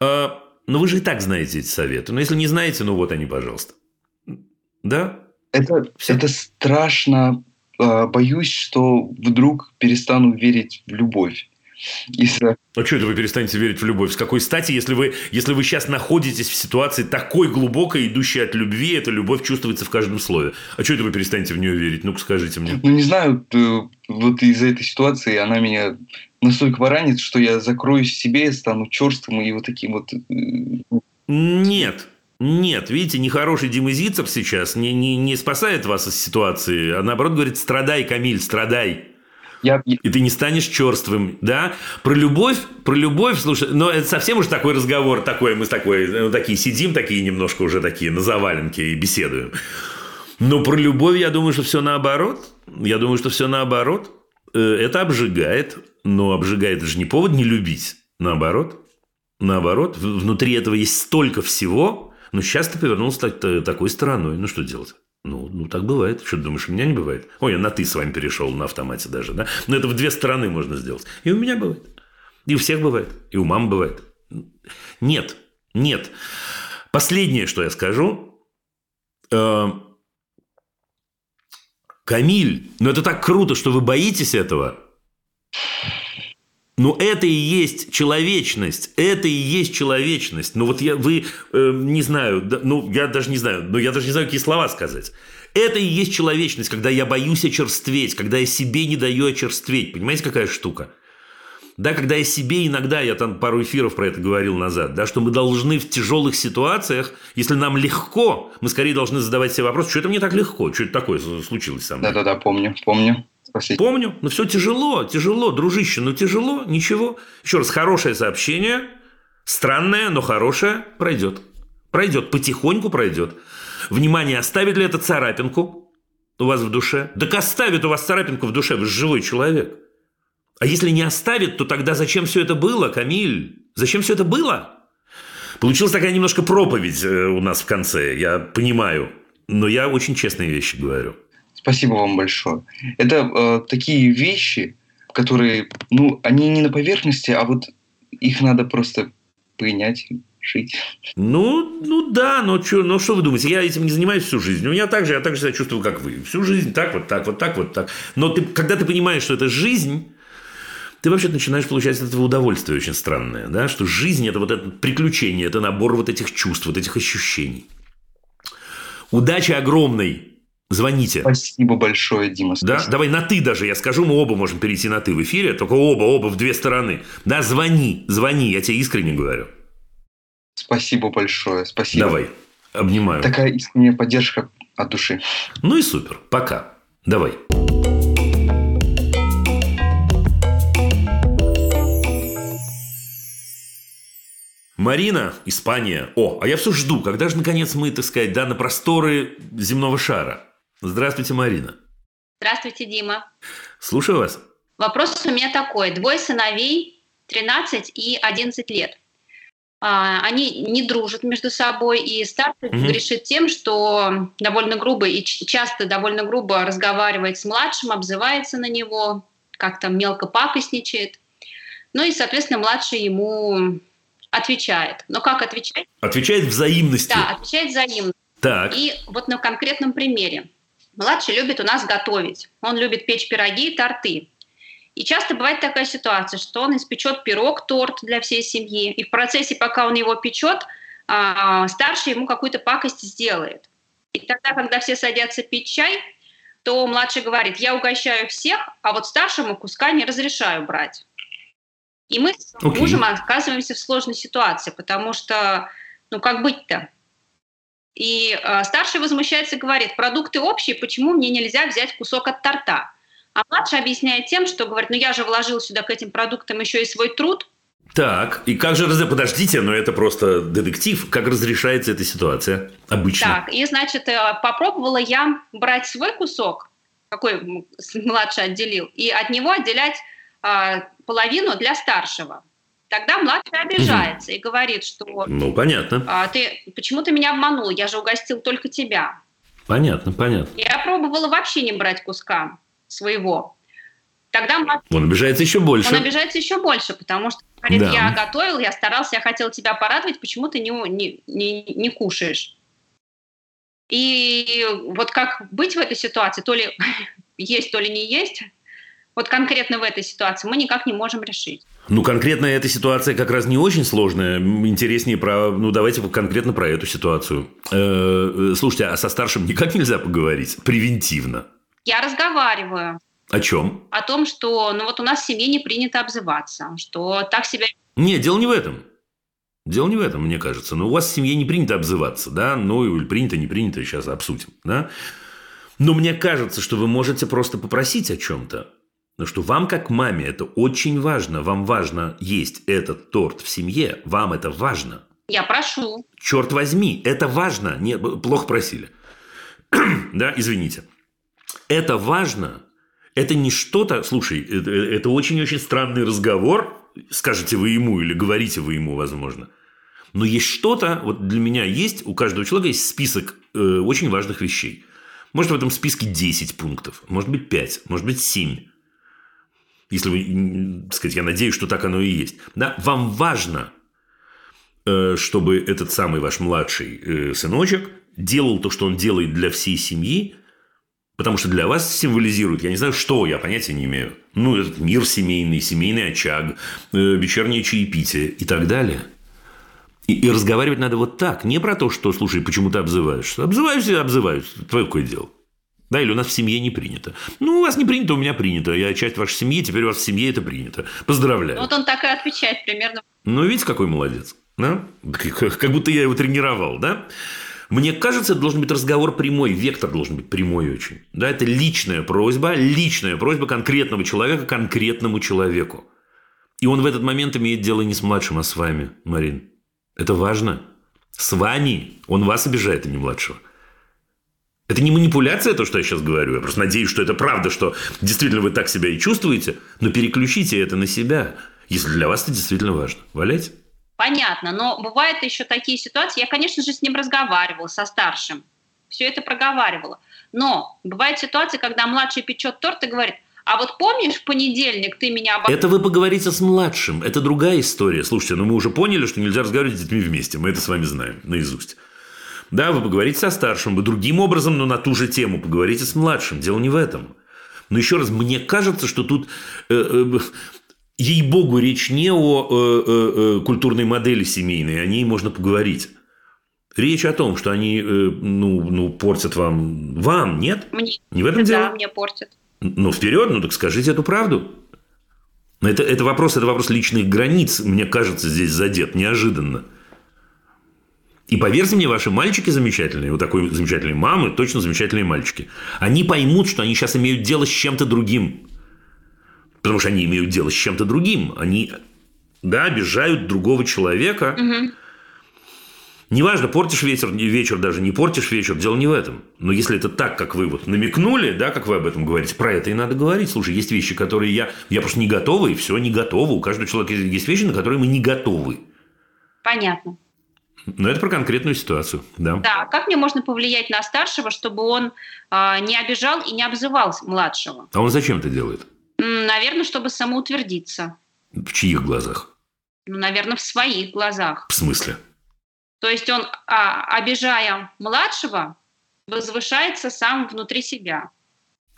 Э, но вы же и так знаете эти советы. Но если не знаете, ну вот они, пожалуйста. Да? Это, это страшно. Э, боюсь, что вдруг перестану верить в любовь. Из-за... А что это вы перестанете верить в любовь? С какой стати, если вы, если вы сейчас находитесь в ситуации такой глубокой, идущей от любви, эта любовь чувствуется в каждом слове? А что это вы перестанете в нее верить? Ну-ка скажите мне. Ну, не знаю, вот из-за этой ситуации она меня настолько поранит, что я закроюсь в себе, стану черствым и вот таким вот... Э, Нет, нет, видите, нехороший Дима Зицев сейчас не, не, не спасает вас из ситуации, а наоборот говорит, страдай, Камиль, страдай. Я... И ты не станешь черствым, да? Про любовь, про любовь, слушай, но это совсем уж такой разговор, такой, мы с такой, ну, такие сидим, такие немножко уже такие на заваленке и беседуем. Но про любовь, я думаю, что все наоборот. Я думаю, что все наоборот. Э, это обжигает, но обжигает это же не повод не любить. Наоборот. Наоборот, внутри этого есть столько всего, но сейчас ты повернулся так, такой стороной. Ну, что делать? Ну, ну, так бывает. Что ты думаешь, у меня не бывает? Ой, я на «ты» с вами перешел на автомате даже, да? Но это в две стороны можно сделать. И у меня бывает. И у всех бывает. И у мам бывает. Нет, нет. Последнее, что я скажу. Э, Камиль, ну это так круто, что вы боитесь этого. Но это и есть человечность. Это и есть человечность. Ну вот я, вы, э, не знаю, да, ну я даже не знаю, ну я даже не знаю, какие слова сказать. Это и есть человечность, когда я боюсь очерстветь, когда я себе не даю очерстветь. Понимаете, какая штука? Да, когда я себе иногда, я там пару эфиров про это говорил назад, да, что мы должны в тяжелых ситуациях, если нам легко, мы скорее должны задавать себе вопрос, что это мне так легко, что это такое случилось со мной. Да-да-да, помню, помню. Спасибо. Помню, но все тяжело, тяжело, дружище, но тяжело, ничего. Еще раз, хорошее сообщение, странное, но хорошее, пройдет. Пройдет, потихоньку пройдет. Внимание, оставит ли это царапинку у вас в душе? Так оставит у вас царапинку в душе, вы живой человек. А если не оставит, то тогда зачем все это было, Камиль? Зачем все это было? Получилась такая немножко проповедь э, у нас в конце, я понимаю. Но я очень честные вещи говорю. Спасибо вам большое. Это э, такие вещи, которые, ну, они не на поверхности, а вот их надо просто принять, жить. Ну, ну да, но что, ну что вы думаете, я этим не занимаюсь всю жизнь. У меня так же, я так же себя чувствую, как вы. Всю жизнь так, вот так, вот так, вот так. Но ты, когда ты понимаешь, что это жизнь, ты вообще начинаешь получать от этого удовольствие очень странное, да, что жизнь – это вот это приключение, это набор вот этих чувств, вот этих ощущений. Удачи огромной Звоните. Спасибо большое, Дима. Спасибо. Да, давай на ты даже, я скажу, мы оба можем перейти на ты в эфире, только оба, оба в две стороны. Да, звони, звони, я тебе искренне говорю. Спасибо большое, спасибо. Давай, обнимаю. Такая искренняя поддержка от души. Ну и супер, пока. Давай. Марина, Испания. О, а я все жду, когда же наконец мы, так сказать, да, на просторы земного шара. Здравствуйте, Марина. Здравствуйте, Дима. Слушаю вас. Вопрос у меня такой. Двое сыновей, 13 и 11 лет. А, они не дружат между собой, и старший угу. грешит тем, что довольно грубо и часто довольно грубо разговаривает с младшим, обзывается на него, как-то мелко пакостничает. Ну и, соответственно, младший ему отвечает. Но как отвечает? Отвечает взаимностью. Да, отвечает взаимно. Так. И вот на конкретном примере. Младший любит у нас готовить. Он любит печь пироги и торты. И часто бывает такая ситуация, что он испечет пирог, торт для всей семьи, и в процессе, пока он его печет, а, старший ему какую-то пакость сделает. И тогда, когда все садятся пить чай, то младший говорит, я угощаю всех, а вот старшему куска не разрешаю брать. И мы с okay. мужем оказываемся в сложной ситуации, потому что, ну как быть-то? И э, старший возмущается и говорит, продукты общие, почему мне нельзя взять кусок от торта? А младший объясняет тем, что говорит, ну я же вложил сюда к этим продуктам еще и свой труд. Так, и как же, подождите, но это просто детектив, как разрешается эта ситуация обычно? Так, и значит, э, попробовала я брать свой кусок, какой младший отделил, и от него отделять э, половину для старшего. Тогда младший обижается угу. и говорит, что... Ну, понятно. А, ты, почему ты меня обманул? Я же угостил только тебя. Понятно, понятно. Я пробовала вообще не брать куска своего. Тогда младший... Он обижается еще больше. Он обижается еще больше, потому что говорит, да. я готовил, я старался, я хотел тебя порадовать, почему ты не, не, не, не кушаешь? И вот как быть в этой ситуации, то ли (laughs) есть, то ли не есть, вот конкретно в этой ситуации мы никак не можем решить. Ну, конкретно эта ситуация как раз не очень сложная. Интереснее про... Ну, давайте конкретно про эту ситуацию. Э, слушайте, а со старшим никак нельзя поговорить? Превентивно. Я разговариваю. О чем? О том, что ну вот у нас в семье не принято обзываться, что так себя... Не, дело не в этом. Дело не в этом, мне кажется. Но у вас в семье не принято обзываться, да? Ну, или принято, не принято, сейчас обсудим, да? Но мне кажется, что вы можете просто попросить о чем-то. Но что вам, как маме, это очень важно. Вам важно есть этот торт в семье. Вам это важно. Я прошу. Черт возьми, это важно. Не, плохо просили. (clears throat) да, извините. Это важно. Это не что-то... Слушай, это, это очень-очень странный разговор. Скажете вы ему или говорите вы ему, возможно. Но есть что-то, вот для меня есть, у каждого человека есть список э, очень важных вещей. Может, в этом списке 10 пунктов, может быть, 5, может быть, 7 если вы, так сказать, я надеюсь, что так оно и есть, да, вам важно, э, чтобы этот самый ваш младший э, сыночек делал то, что он делает для всей семьи, потому что для вас символизирует, я не знаю, что, я понятия не имею, ну, этот мир семейный, семейный очаг, э, вечернее чаепитие и так далее. И, и разговаривать надо вот так, не про то, что, слушай, почему ты обзываешься. Обзываешься, обзываюсь, твое какое дело. Да, или у нас в семье не принято. Ну, у вас не принято, у меня принято. Я часть вашей семьи, теперь у вас в семье это принято. Поздравляю. Вот он так и отвечает примерно. Ну, видите, какой молодец. Да? Как будто я его тренировал, да? Мне кажется, это должен быть разговор прямой, вектор должен быть прямой очень. Да, это личная просьба, личная просьба конкретного человека конкретному человеку. И он в этот момент имеет дело не с младшим, а с вами, Марин. Это важно. С вами. Он вас обижает, а не младшего. Это не манипуляция, то, что я сейчас говорю. Я просто надеюсь, что это правда, что действительно вы так себя и чувствуете. Но переключите это на себя, если для вас это действительно важно. Валяйте. Понятно, но бывают еще такие ситуации. Я, конечно же, с ним разговаривала, со старшим. Все это проговаривала. Но бывают ситуации, когда младший печет торт и говорит, а вот помнишь, в понедельник ты меня обо... Это вы поговорите с младшим. Это другая история. Слушайте, ну мы уже поняли, что нельзя разговаривать с детьми вместе. Мы это с вами знаем наизусть. Да, вы поговорите со старшим, вы другим образом, но на ту же тему поговорите с младшим. Дело не в этом. Но еще раз, мне кажется, что тут э, э, ей-богу, речь не о э, э, э, культурной модели семейной, о ней можно поговорить. Речь о том, что они ну, ну, портят вам. Вам, нет? Мне. Не в этом да, дело? Да, мне портят. Ну, вперед, ну так скажите эту правду. Это, это, вопрос, это вопрос личных границ, мне кажется, здесь задет неожиданно. И поверьте мне, ваши мальчики замечательные, у такой замечательной мамы точно замечательные мальчики. Они поймут, что они сейчас имеют дело с чем-то другим. Потому что они имеют дело с чем-то другим. Они, да, обижают другого человека. Угу. Неважно, портишь вечер, вечер даже не портишь вечер, дело не в этом. Но если это так, как вы вот намекнули, да, как вы об этом говорите, про это и надо говорить. Слушай, есть вещи, которые я, я просто не готова, и все, не готова. У каждого человека есть вещи, на которые мы не готовы. Понятно. Но это про конкретную ситуацию, да. Да, как мне можно повлиять на старшего, чтобы он э, не обижал и не обзывал младшего? А он зачем это делает? Наверное, чтобы самоутвердиться. В чьих глазах? Ну, наверное, в своих глазах. В смысле? То есть он, а, обижая младшего, возвышается сам внутри себя.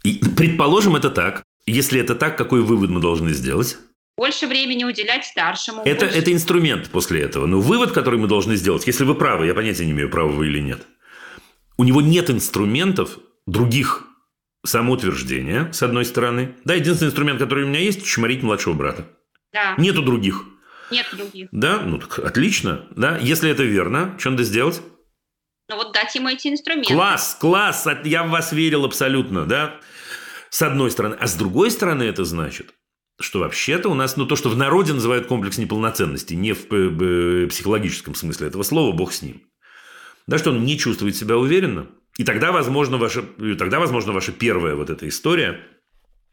И, предположим, это так. Если это так, какой вывод мы должны сделать? Больше времени уделять старшему. Это, это инструмент после этого. Но вывод, который мы должны сделать, если вы правы, я понятия не имею, правы вы или нет, у него нет инструментов других самоутверждения, с одной стороны. Да, единственный инструмент, который у меня есть, чморить младшего брата. Да. Нету других. Нет других. Да, ну так отлично. Да, если это верно, что надо сделать? Ну вот дать ему эти инструменты. Класс, класс, я в вас верил абсолютно, да? С одной стороны. А с другой стороны это значит, что вообще-то у нас, ну, то, что в народе называют комплекс неполноценности, не в э, психологическом смысле этого слова, бог с ним. Да, что он не чувствует себя уверенно. И тогда, возможно, ваша, тогда, возможно, ваша первая вот эта история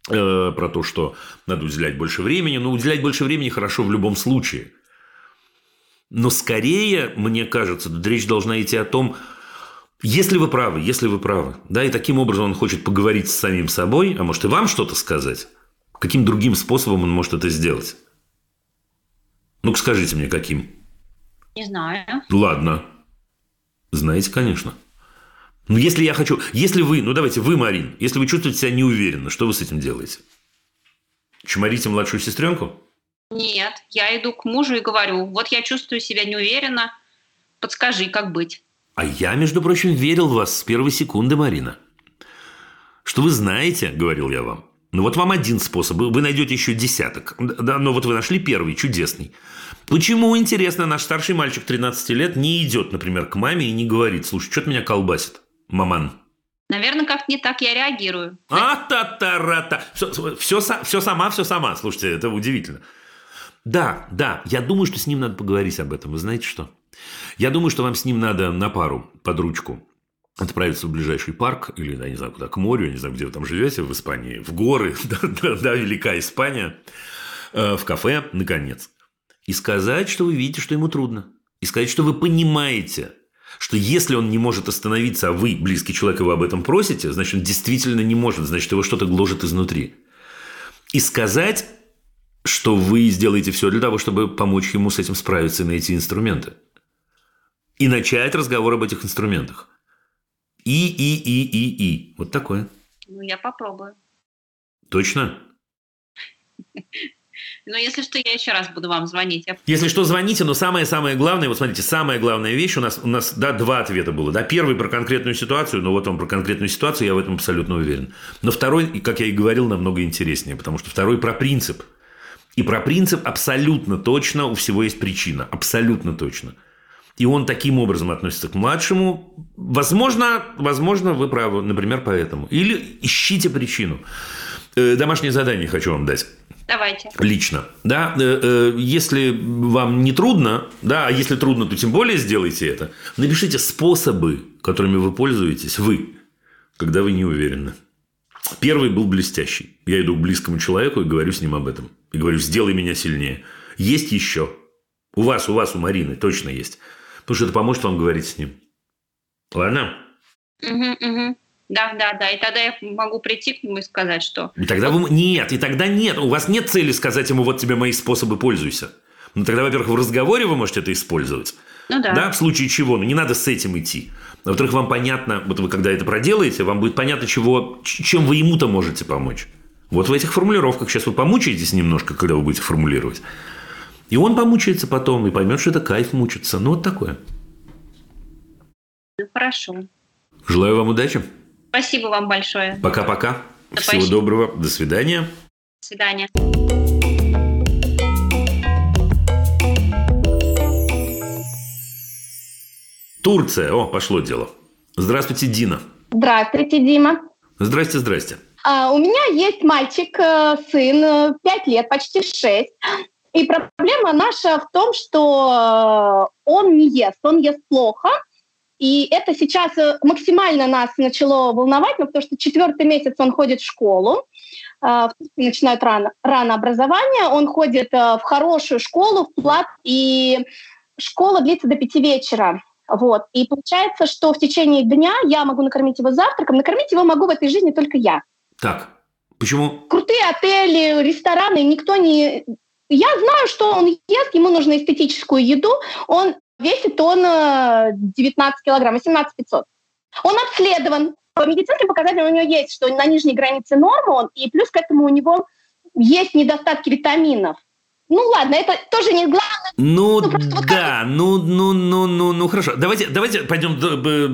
э, про то, что надо уделять больше времени. Но уделять больше времени хорошо в любом случае. Но скорее, мне кажется, речь должна идти о том, если вы правы, если вы правы, да, и таким образом он хочет поговорить с самим собой, а может и вам что-то сказать, каким другим способом он может это сделать? Ну-ка скажите мне, каким? Не знаю. Ладно. Знаете, конечно. Ну, если я хочу... Если вы... Ну, давайте, вы, Марин, если вы чувствуете себя неуверенно, что вы с этим делаете? Чморите младшую сестренку? Нет, я иду к мужу и говорю, вот я чувствую себя неуверенно, подскажи, как быть. А я, между прочим, верил в вас с первой секунды, Марина. Что вы знаете, говорил я вам. Ну вот вам один способ, вы найдете еще десяток. Да, но вот вы нашли первый, чудесный. Почему, интересно, наш старший мальчик 13 лет не идет, например, к маме и не говорит, слушай, что-то меня колбасит, маман? Наверное, как-то не так я реагирую. А-та-та-ра-та. Все, все, все сама, все сама. Слушайте, это удивительно. Да, да, я думаю, что с ним надо поговорить об этом. Вы знаете что? Я думаю, что вам с ним надо на пару, под ручку, отправиться в ближайший парк или, я не знаю, куда, к морю, я не знаю, где вы там живете, в Испании, в горы, (laughs) да, велика Испания, э, в кафе, наконец, и сказать, что вы видите, что ему трудно. И сказать, что вы понимаете, что если он не может остановиться, а вы, близкий человек, его об этом просите, значит, он действительно не может, значит, его что-то гложет изнутри. И сказать, что вы сделаете все для того, чтобы помочь ему с этим справиться и найти инструменты. И начать разговор об этих инструментах. И, и, и, и, и. Вот такое. Ну, я попробую. Точно? (laughs) Но если что, я еще раз буду вам звонить. Если что, звоните, но самое-самое главное, вот смотрите, самая главная вещь, у нас, у нас, да, два ответа было. Да, первый про конкретную ситуацию, но вот он про конкретную ситуацию, я в этом абсолютно уверен. Но второй, как я и говорил, намного интереснее, потому что второй про принцип – и про принцип абсолютно точно у всего есть причина. Абсолютно точно. И он таким образом относится к младшему. Возможно, возможно, вы правы, например, поэтому. Или ищите причину. Э, домашнее задание хочу вам дать. Давайте. Лично. Да, э, э, если вам не трудно, да, а если трудно, то тем более сделайте это. Напишите способы, которыми вы пользуетесь, вы, когда вы не уверены. Первый был блестящий. Я иду к близкому человеку и говорю с ним об этом. И говорю, сделай меня сильнее. Есть еще. У вас, у вас, у Марины точно есть. Потому что это поможет вам говорить с ним. Ладно? Угу, угу. Да, да, да. И тогда я могу прийти к нему и сказать, что... И тогда вы... Нет, и тогда нет. У вас нет цели сказать ему, вот тебе мои способы, пользуйся. Ну, тогда, во-первых, в разговоре вы можете это использовать. Ну да. Да, в случае чего. Ну, не надо с этим идти. Во-вторых, вам понятно, вот вы когда это проделаете, вам будет понятно, чего, чем вы ему-то можете помочь. Вот в этих формулировках сейчас вы помучаетесь немножко, когда вы будете формулировать. И он помучается потом и поймет, что это кайф мучиться. Ну, вот такое. Ну, хорошо. Желаю вам удачи. Спасибо вам большое. Пока-пока. Да, Всего спасибо. доброго. До свидания. До свидания. Турция. О, пошло дело. Здравствуйте, Дина. Здравствуйте, Дима. Здрасте, здрасте. А, у меня есть мальчик, э, сын, 5 лет, почти 6. И проблема наша в том, что э, он не ест, он ест плохо. И это сейчас э, максимально нас начало волновать, потому что четвертый месяц он ходит в школу, э, начинают рано, рано образование, он ходит в хорошую школу, в плат, и школа длится до пяти вечера. Вот. И получается, что в течение дня я могу накормить его завтраком, накормить его могу в этой жизни только я. Так, почему? Крутые отели, рестораны, никто не... Я знаю, что он ест, ему нужно эстетическую еду, он весит он э, 19 килограмм, 18 500. Он обследован, по медицинским показателям у него есть, что на нижней границе нормы он, и плюс к этому у него есть недостатки витаминов. Ну ладно, это тоже не главное. Ну, Ну, просто вот да, ну, ну, ну, ну, ну, хорошо. Давайте, давайте пойдем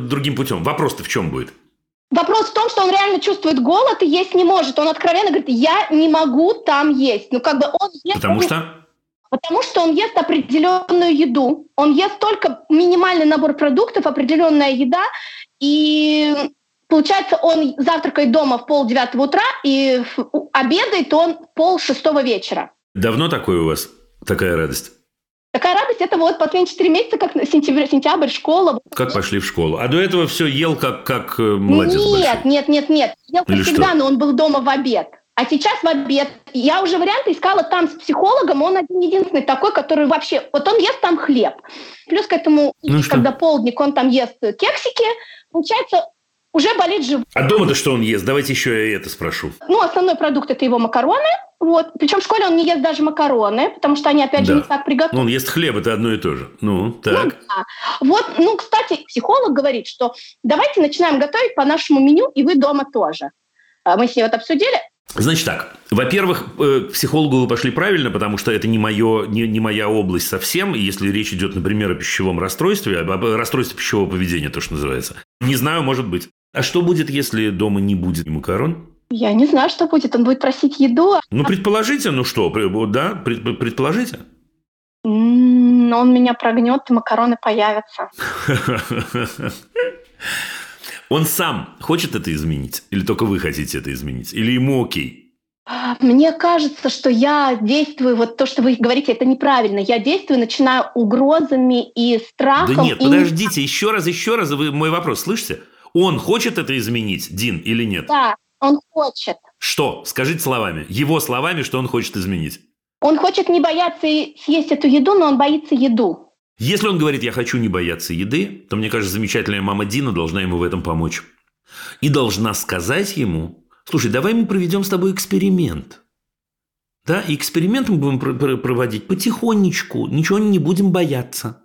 другим путем. Вопрос-то в чем будет? Вопрос в том, что он реально чувствует голод и есть не может. Он откровенно говорит, я не могу там есть. Ну, как бы он ест... Потому что? Потому что он ест определенную еду. Он ест только минимальный набор продуктов, определенная еда. И получается, он завтракает дома в пол девятого утра и обедает он пол шестого вечера. Давно такое у вас? Такая радость? Такая радость это вот последние 4 месяца, как сентябрь, сентябрь, школа. Как пошли в школу? А до этого все ел как, как э, молодец Нет, большой. нет, нет, нет. Ел Или всегда, что? но он был дома в обед. А сейчас в обед. Я уже варианты искала там с психологом. Он один единственный такой, который вообще... Вот он ест там хлеб. Плюс к этому, Ну и что? когда полдник, он там ест кексики. Получается, уже болит живот. А дома-то что он ест? Давайте еще я это спрошу. Ну, основной продукт – это его макароны. Вот. Причем в школе он не ест даже макароны, потому что они, опять же, Да. не так приготовлены. Ну, он ест хлеб, это одно и то же. Ну, Ну так. да. Вот, ну, кстати, психолог говорит, что давайте начинаем готовить по нашему меню, и вы дома тоже. А Мы с ней вот обсудили. Значит так, во-первых, э, к психологу вы пошли правильно, потому что это не, мое, не, не моя область совсем. Если речь идет, например, о пищевом расстройстве, об расстройстве пищевого поведения, то, что называется. Не знаю, может быть. А что будет, если дома не будет макарон? Я не знаю, что будет. Он будет просить еду. Ну, предположите, ну что, да, пред- предположите. М, Он меня прогнет, и макароны появятся. (laughs) Он сам хочет это изменить? Или только вы хотите это изменить? Или ему окей? А, Мне кажется, что я действую, вот то, что вы говорите, это неправильно. Я действую, начинаю угрозами и страхом. Да нет, и- подождите, еще раз, еще раз, вы мой вопрос слышите? Он хочет это изменить, Дин, или нет? Да, он хочет. Что? Скажите словами. Его словами, что он хочет изменить. Он хочет не бояться съесть эту еду, но он боится еду. Если он говорит, я хочу не бояться еды, то, мне кажется, замечательная мама Дина должна ему в этом помочь. И должна сказать ему, слушай, давай мы проведем с тобой эксперимент. Да, и эксперимент мы будем пр- пр- проводить потихонечку, ничего не будем бояться.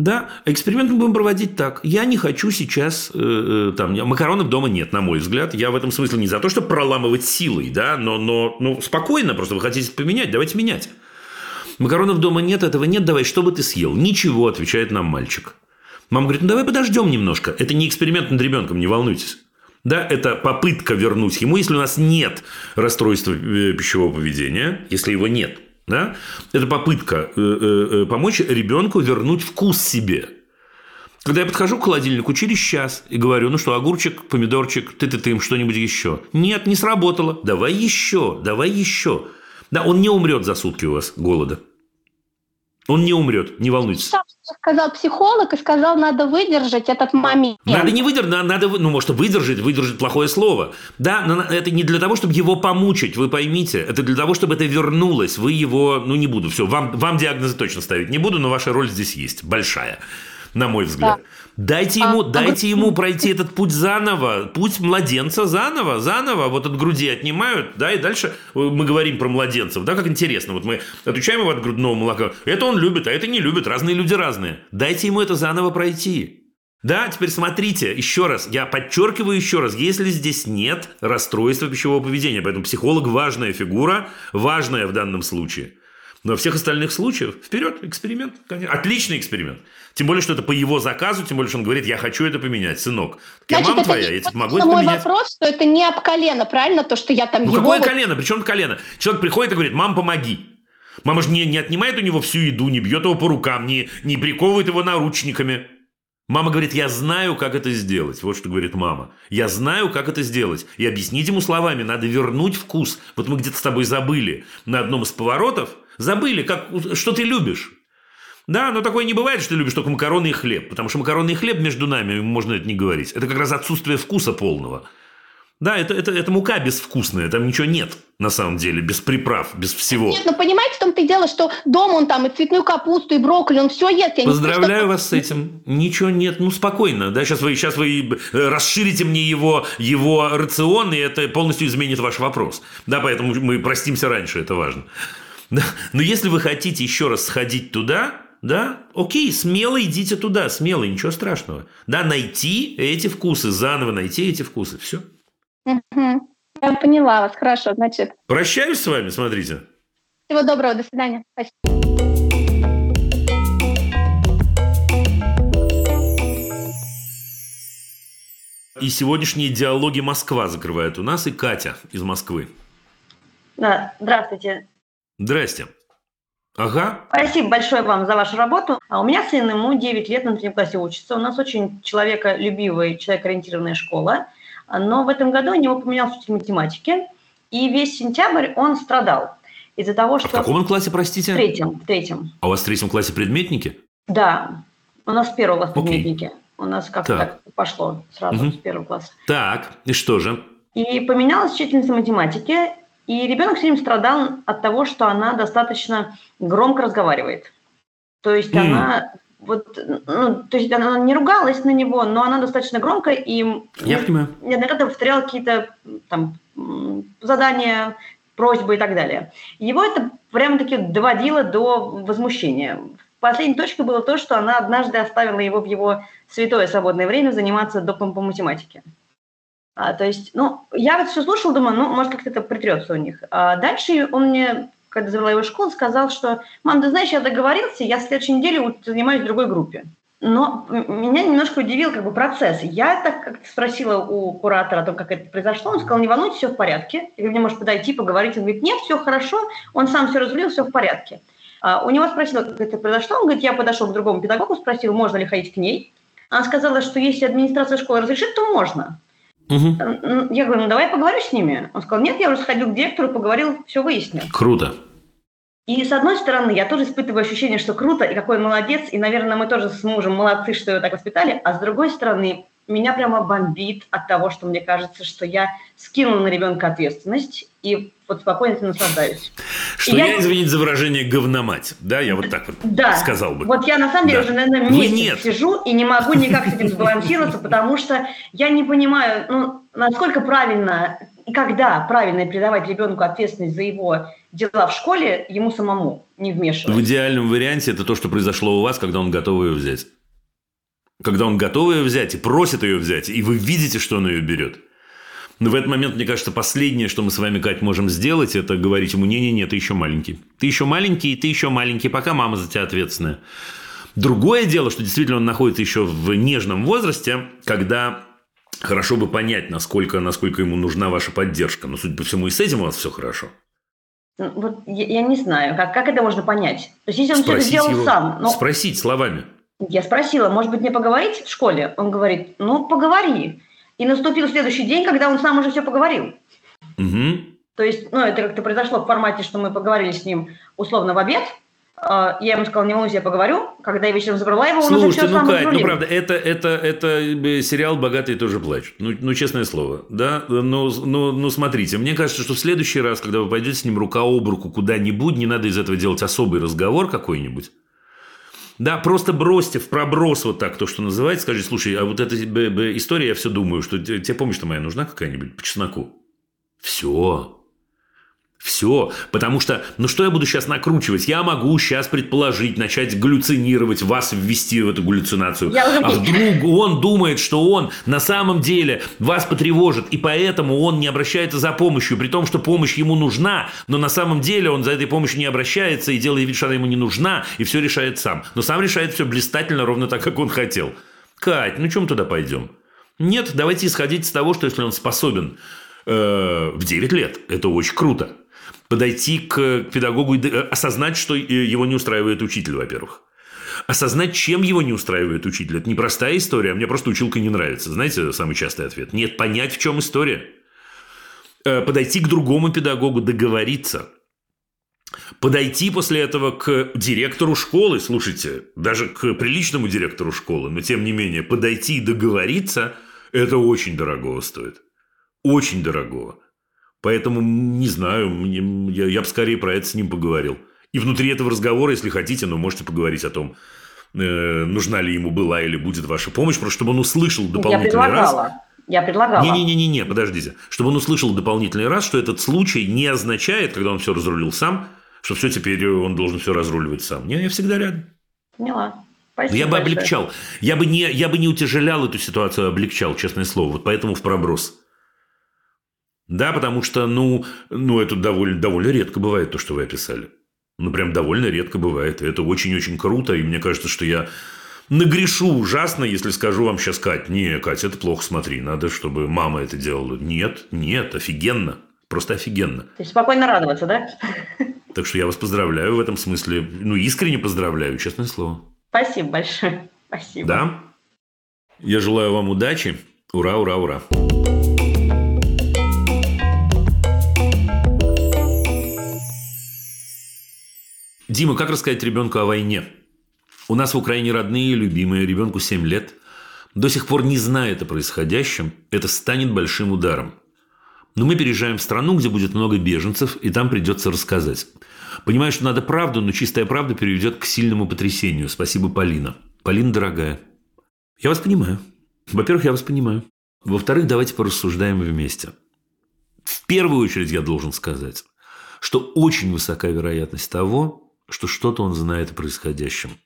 Да, эксперимент мы будем проводить так. Я не хочу сейчас, э, э, там, макаронов дома нет, на мой взгляд. Я в этом смысле не за то, чтобы проламывать силой, да, но, но ну, спокойно, просто вы хотите поменять, давайте менять. Макаронов дома нет, этого нет, давай, что бы ты съел? Ничего, отвечает нам мальчик. Мама говорит, ну давай подождем немножко. Это не эксперимент над ребенком, не волнуйтесь. Да, это попытка вернуть ему, если у нас нет расстройства э, пищевого поведения, если его нет, да, это попытка э, э, э, помочь ребенку вернуть вкус себе. Когда я подхожу к холодильнику через час и говорю, ну что, огурчик, помидорчик, ты-ты-ты, им что-нибудь еще. Нет, не сработало. Давай еще, давай еще. Да, он не умрет за сутки у вас голода. Он не умрет, не волнуйтесь. Сам сказал психолог и сказал, надо выдержать этот момент. Надо не выдержать, на- надо, ну, может, выдержать, выдержать плохое слово. Да, но это не для того, чтобы его помучить, вы поймите. Это для того, чтобы это вернулось. Вы его, ну, не буду, все, вам, вам диагнозы точно ставить не буду, но ваша роль здесь есть, большая, на мой взгляд. Дайте ему, А- дайте ему пройти этот путь заново, путь младенца заново, заново, вот от груди отнимают, да, и дальше мы говорим про младенцев, да, как интересно, вот мы отучаем его от грудного молока, это он любит, а это не любит, разные люди разные. Дайте ему это заново пройти. Да, теперь смотрите, еще раз, я подчеркиваю еще раз, если здесь нет расстройства пищевого поведения, поэтому психолог важная фигура, важная в данном случае. Но во всех остальных случаях вперед, эксперимент, конечно. Отличный эксперимент. Тем более, что это по его заказу, тем более, что он говорит, я хочу это поменять, сынок. Так я Значит, мама это твоя, я тебе могу это мой поменять. вопрос, что это не об колено, правильно? То, что я там Ну его... какое вот- колено? Причем колено? Человек приходит и говорит, мам, помоги. Мама же не, не отнимает у него всю еду, не бьет его по рукам, не, не приковывает его наручниками. Мама говорит, я знаю, как это сделать. Вот что говорит мама. Я знаю, как это сделать. И объяснить ему словами, надо вернуть вкус. Вот мы где-то с тобой забыли на одном из поворотов. Забыли, как, что ты любишь. Да, но такое не бывает, что ты любишь только макароны и хлеб. Потому что макароны и хлеб между нами, можно это не говорить. Это как раз отсутствие вкуса полного. Да, это, это, это мука безвкусная, там ничего нет на самом деле, без приправ, без всего. Нет, ну понимаете, в том-то и дело, что дома он там и цветную капусту, и брокколи, он все ест. Я не Поздравляю что- вас с этим. Ничего нет, ну спокойно, да, сейчас вы, сейчас вы э, расширите мне его, его рацион, и это полностью изменит ваш вопрос. Да, поэтому мы простимся раньше, это важно. Да. Но если вы хотите еще раз сходить туда, да, окей, смело идите туда, смело, ничего страшного. Да, найти эти вкусы, заново найти эти вкусы, все. Я поняла вас, хорошо, значит. Прощаюсь с вами, смотрите. Всего доброго, до свидания. Спасибо. И сегодняшние диалоги Москва закрывает у нас и Катя из Москвы. Да, здравствуйте. Здрасте. Ага. Спасибо большое вам за вашу работу. А у меня сын, ему 9 лет, на третьем классе учится. У нас очень человеколюбивая, человекоориентированная школа. Но в этом году у него поменялся учитель математики. И весь сентябрь он страдал из-за того, что... А в каком он классе, простите? В третьем. В третьем. А у вас в третьем классе предметники? Да. У нас с первого класса предметники. У нас как-то так. так пошло сразу Мгм. с первого класса. Так, и что же? И поменялась учительница математики, и ребенок все время страдал от того, что она достаточно громко разговаривает. То есть М. она вот, ну, то есть она не ругалась на него, но она достаточно громко и Я понимаю. неоднократно повторяла какие-то там задания, просьбы и так далее. Его это прямо-таки доводило до возмущения. Последней точкой было то, что она однажды оставила его в его святое свободное время заниматься допом по математике. А, то есть, ну, я вот все слушала, думаю, ну, может, как-то это притрется у них. А дальше он мне, когда завела его в школу, сказал, что, мам, ты знаешь, я договорился, я в следующей неделе занимаюсь в другой группе. Но меня немножко удивил как бы процесс. Я так как спросила у куратора о том, как это произошло, он сказал, не волнуйтесь, все в порядке. Я говорю, мне можешь подойти, поговорить. Он говорит, нет, все хорошо, он сам все разрулил, все в порядке. А, у него спросила, как это произошло. Он говорит, я подошел к другому педагогу, спросил, можно ли ходить к ней. Она сказала, что если администрация школы разрешит, то можно. М, Я говорю, ну давай поговорю с ними. Он сказал, нет, я уже сходил к директору, поговорил, все выяснил. Круто. И с одной стороны, я тоже испытываю ощущение, что круто, и какой молодец, и, наверное, мы тоже с мужем молодцы, что его так воспитали, а с другой стороны, меня прямо бомбит от того, что мне кажется, что я скинула на ребенка ответственность, и вот спокойно этим наслаждаюсь. Что Я- я, извините за выражение, говномать. Да, я вот так вот Да. сказал бы. Вот я на самом деле Да. уже, наверное, Вы месяц нет. сижу и не могу никак с этим сбалансироваться, потому что я не понимаю, ну, насколько правильно и когда правильно передавать ребенку ответственность за его дела в школе ему самому, не В вмешиваясь. идеальном варианте это то, что произошло у вас, когда он готов ее взять. Когда он готов ее взять и просит ее взять, и вы видите, что он ее берет. Но в этот момент, мне кажется, последнее, что мы с вами, Кать, можем сделать, это говорить ему, не-не-не, ты еще маленький. Ты еще маленький, ты еще маленький, пока мама за тебя ответственная. Другое дело, что действительно он находится еще в нежном возрасте, когда хорошо бы понять, насколько, насколько ему нужна ваша поддержка. Но, судя по всему, и с этим у вас все хорошо. Ну, Вот я, я не знаю, как, как это можно понять. То есть если он все это Спросить сделал его- сам, ну, Спросить словами. я спросила, может быть, мне поговорить в школе? Он говорит, ну, поговори. И наступил следующий день, когда он сам уже все поговорил. Мгм. То есть, ну, это как-то произошло в формате, что мы поговорили с ним условно в обед. А, Я ему сказала, не волнуйся, я поговорю. Когда я вечером забрала его, он уже все ну, Кать, ну, правда, это, это, это э, сериал «Богатые тоже плачут». Ну, ну, честное слово, да? Ну, ну, ну, смотрите, мне кажется, что в следующий раз, когда вы пойдете с ним рука об руку куда-нибудь, не надо из этого делать особый разговор какой-нибудь. Да, просто бросьте в проброс вот так то, что называется. Скажите, слушай, а вот эта история, я все думаю, что те- тебе помощь-то моя нужна какая-нибудь по чесноку? Все. Все. Потому что, ну что я буду сейчас накручивать? Я могу сейчас предположить, начать галлюцинировать, вас ввести в эту галлюцинацию. Я А вдруг (laughs) он думает, что он на самом деле вас потревожит, и поэтому он не обращается за помощью, при том, что помощь ему нужна, но на самом деле он за этой помощью не обращается и делает вид, что она ему не нужна, и все решает сам. Но сам решает все блистательно, ровно так, как он хотел. Кать, ну чем туда пойдем? Нет, давайте исходить из того, что если он способен э, в 9 лет, это очень круто. Подойти к педагогу и э, осознать, что э, его не устраивает учитель, во-первых. Осознать, чем его не устраивает учитель. Это непростая история, а мне просто училка не нравится. Знаете, самый частый ответ. Нет, понять, в чем история. Э, Подойти к другому педагогу, договориться. Подойти после этого к директору школы, слушайте, даже к приличному директору школы, но тем не менее, подойти и договориться, это очень дорого стоит. Очень дорого. Поэтому, не знаю, мне- я, я бы скорее про это с ним поговорил. И внутри этого разговора, если хотите, ну, можете поговорить о том, э, нужна ли ему была или будет ваша помощь, просто чтобы он услышал Я дополнительный раз. предлагала. Я предлагала. Не-не-не-не, подождите. Чтобы он услышал дополнительный раз, что этот случай не означает, когда он все разрулил сам, что все теперь он должен все разруливать сам. Не, я всегда рядом. Поняла. Спасибо я бы большое. облегчал. Я бы, не, я бы не утяжелял эту ситуацию, а облегчал, честное слово. Вот поэтому в проброс. Да, потому что, ну, ну это довольно, довольно редко бывает, то, что вы описали. Ну, прям довольно редко бывает. И это очень-очень круто. И мне кажется, что я Нагрешу ужасно, если скажу вам сейчас, Кать, не, Кать, это плохо, смотри, надо, чтобы мама это делала. Нет, нет, офигенно. Просто офигенно. То есть спокойно радоваться, да? Так что я вас поздравляю в этом смысле. Ну, искренне поздравляю, честное слово. Спасибо большое. Спасибо. Да? Я желаю вам удачи. Ура, ура, ура. Дима, как рассказать ребенку о войне? У нас в Украине родные, любимые, ребенку 7 лет. До сих пор не знает о происходящем. Это станет большим ударом. Но мы переезжаем в страну, где будет много беженцев, и там придется рассказать. Понимаю, что надо правду, но чистая правда приведет к сильному потрясению. Спасибо, Полина. Полина, дорогая. Я вас понимаю. Во-первых, я вас понимаю. Во-вторых, давайте порассуждаем вместе. В первую очередь я должен сказать, что очень высока вероятность того, что что-то он знает о происходящем.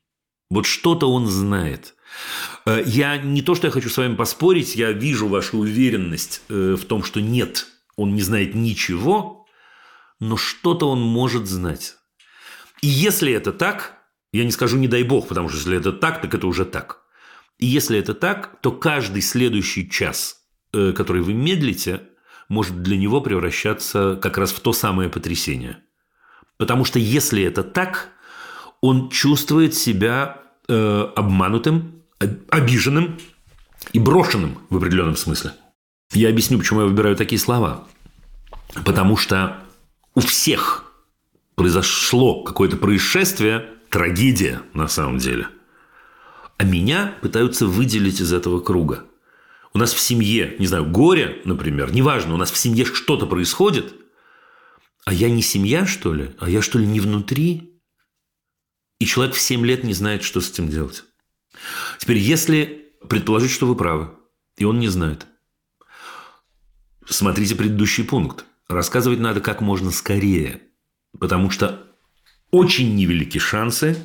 Вот что-то он знает. Э, я не то, что я хочу с вами поспорить, я вижу вашу уверенность э, в том, что нет, он не знает ничего, но что-то он может знать. И если это так, я не скажу не дай бог, потому что если это так, так это уже так. И если это так, то каждый следующий час, э, который вы медлите, может для него превращаться как раз в то самое потрясение. Потому что если это так, он чувствует себя э, обманутым, обиженным и брошенным в определенном смысле. Я объясню, почему я выбираю такие слова. Потому что у всех произошло какое-то происшествие, трагедия на самом деле. А меня пытаются выделить из этого круга. У нас в семье, не знаю, горе, например, неважно, у нас в семье что-то происходит, а я не семья, что ли? А я, что ли, не внутри? И человек в 7 лет не знает, что с этим делать. Теперь, если предположить, что вы правы, и он не знает, смотрите предыдущий пункт. Рассказывать надо как можно скорее, потому что очень невелики шансы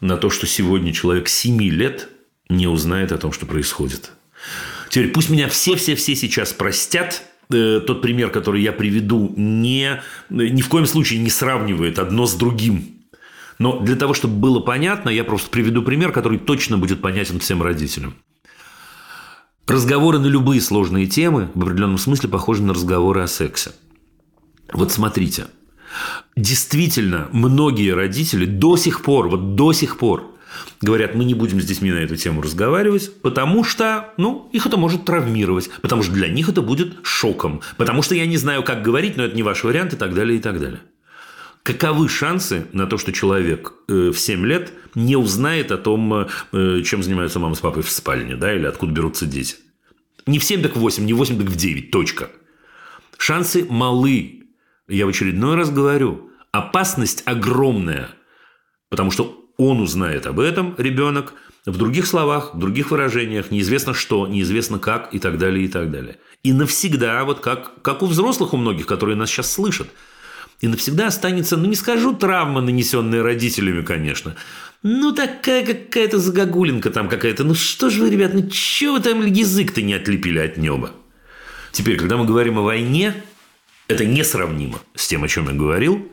на то, что сегодня человек 7 лет не узнает о том, что происходит. Теперь пусть меня все-все-все сейчас простят, э, тот пример, который я приведу, не, ни в коем случае не сравнивает одно с другим. Но для того, чтобы было понятно, я просто приведу пример, который точно будет понятен всем родителям. Разговоры на любые сложные темы в определенном смысле похожи на разговоры о сексе. Вот смотрите, действительно, многие родители до сих пор, вот до сих пор говорят, мы не будем с детьми на эту тему разговаривать, потому что, ну, их это может травмировать, потому что для них это будет шоком, потому что я не знаю, как говорить, но это не ваш вариант и так далее, и так далее. Каковы шансы на то, что человек э, в 7 лет не узнает о том, э, чем занимаются мама с папой в спальне, да, или откуда берутся дети? Не в 7, так в 8, не в 8, так в 9, точка. Шансы малы. Я в очередной раз говорю, опасность огромная, потому что он узнает об этом, ребенок, в других словах, в других выражениях, неизвестно что, неизвестно как и так далее, и так далее. И навсегда, вот как, как у взрослых у многих, которые нас сейчас слышат – и навсегда останется, ну не скажу травма, нанесенная родителями, конечно, ну такая какая-то загогулинка там какая-то. Ну что же вы, ребят, ну чего вы там язык-то не отлепили от неба? Теперь, когда мы говорим о войне, это несравнимо с тем, о чем я говорил.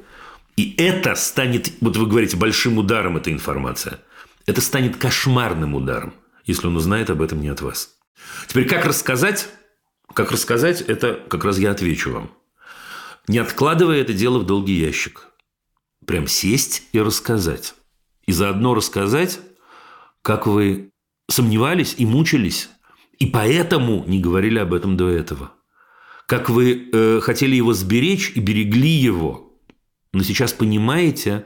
И это станет, вот вы говорите, большим ударом эта информация. Это станет кошмарным ударом, если он узнает об этом не от вас. Теперь, как рассказать? Как рассказать, это как раз я отвечу вам не откладывая это дело в долгий ящик. Прям сесть и рассказать. И заодно рассказать, как вы сомневались и мучились, и поэтому не говорили об этом до этого. Как вы э, хотели его сберечь и берегли его, но сейчас понимаете,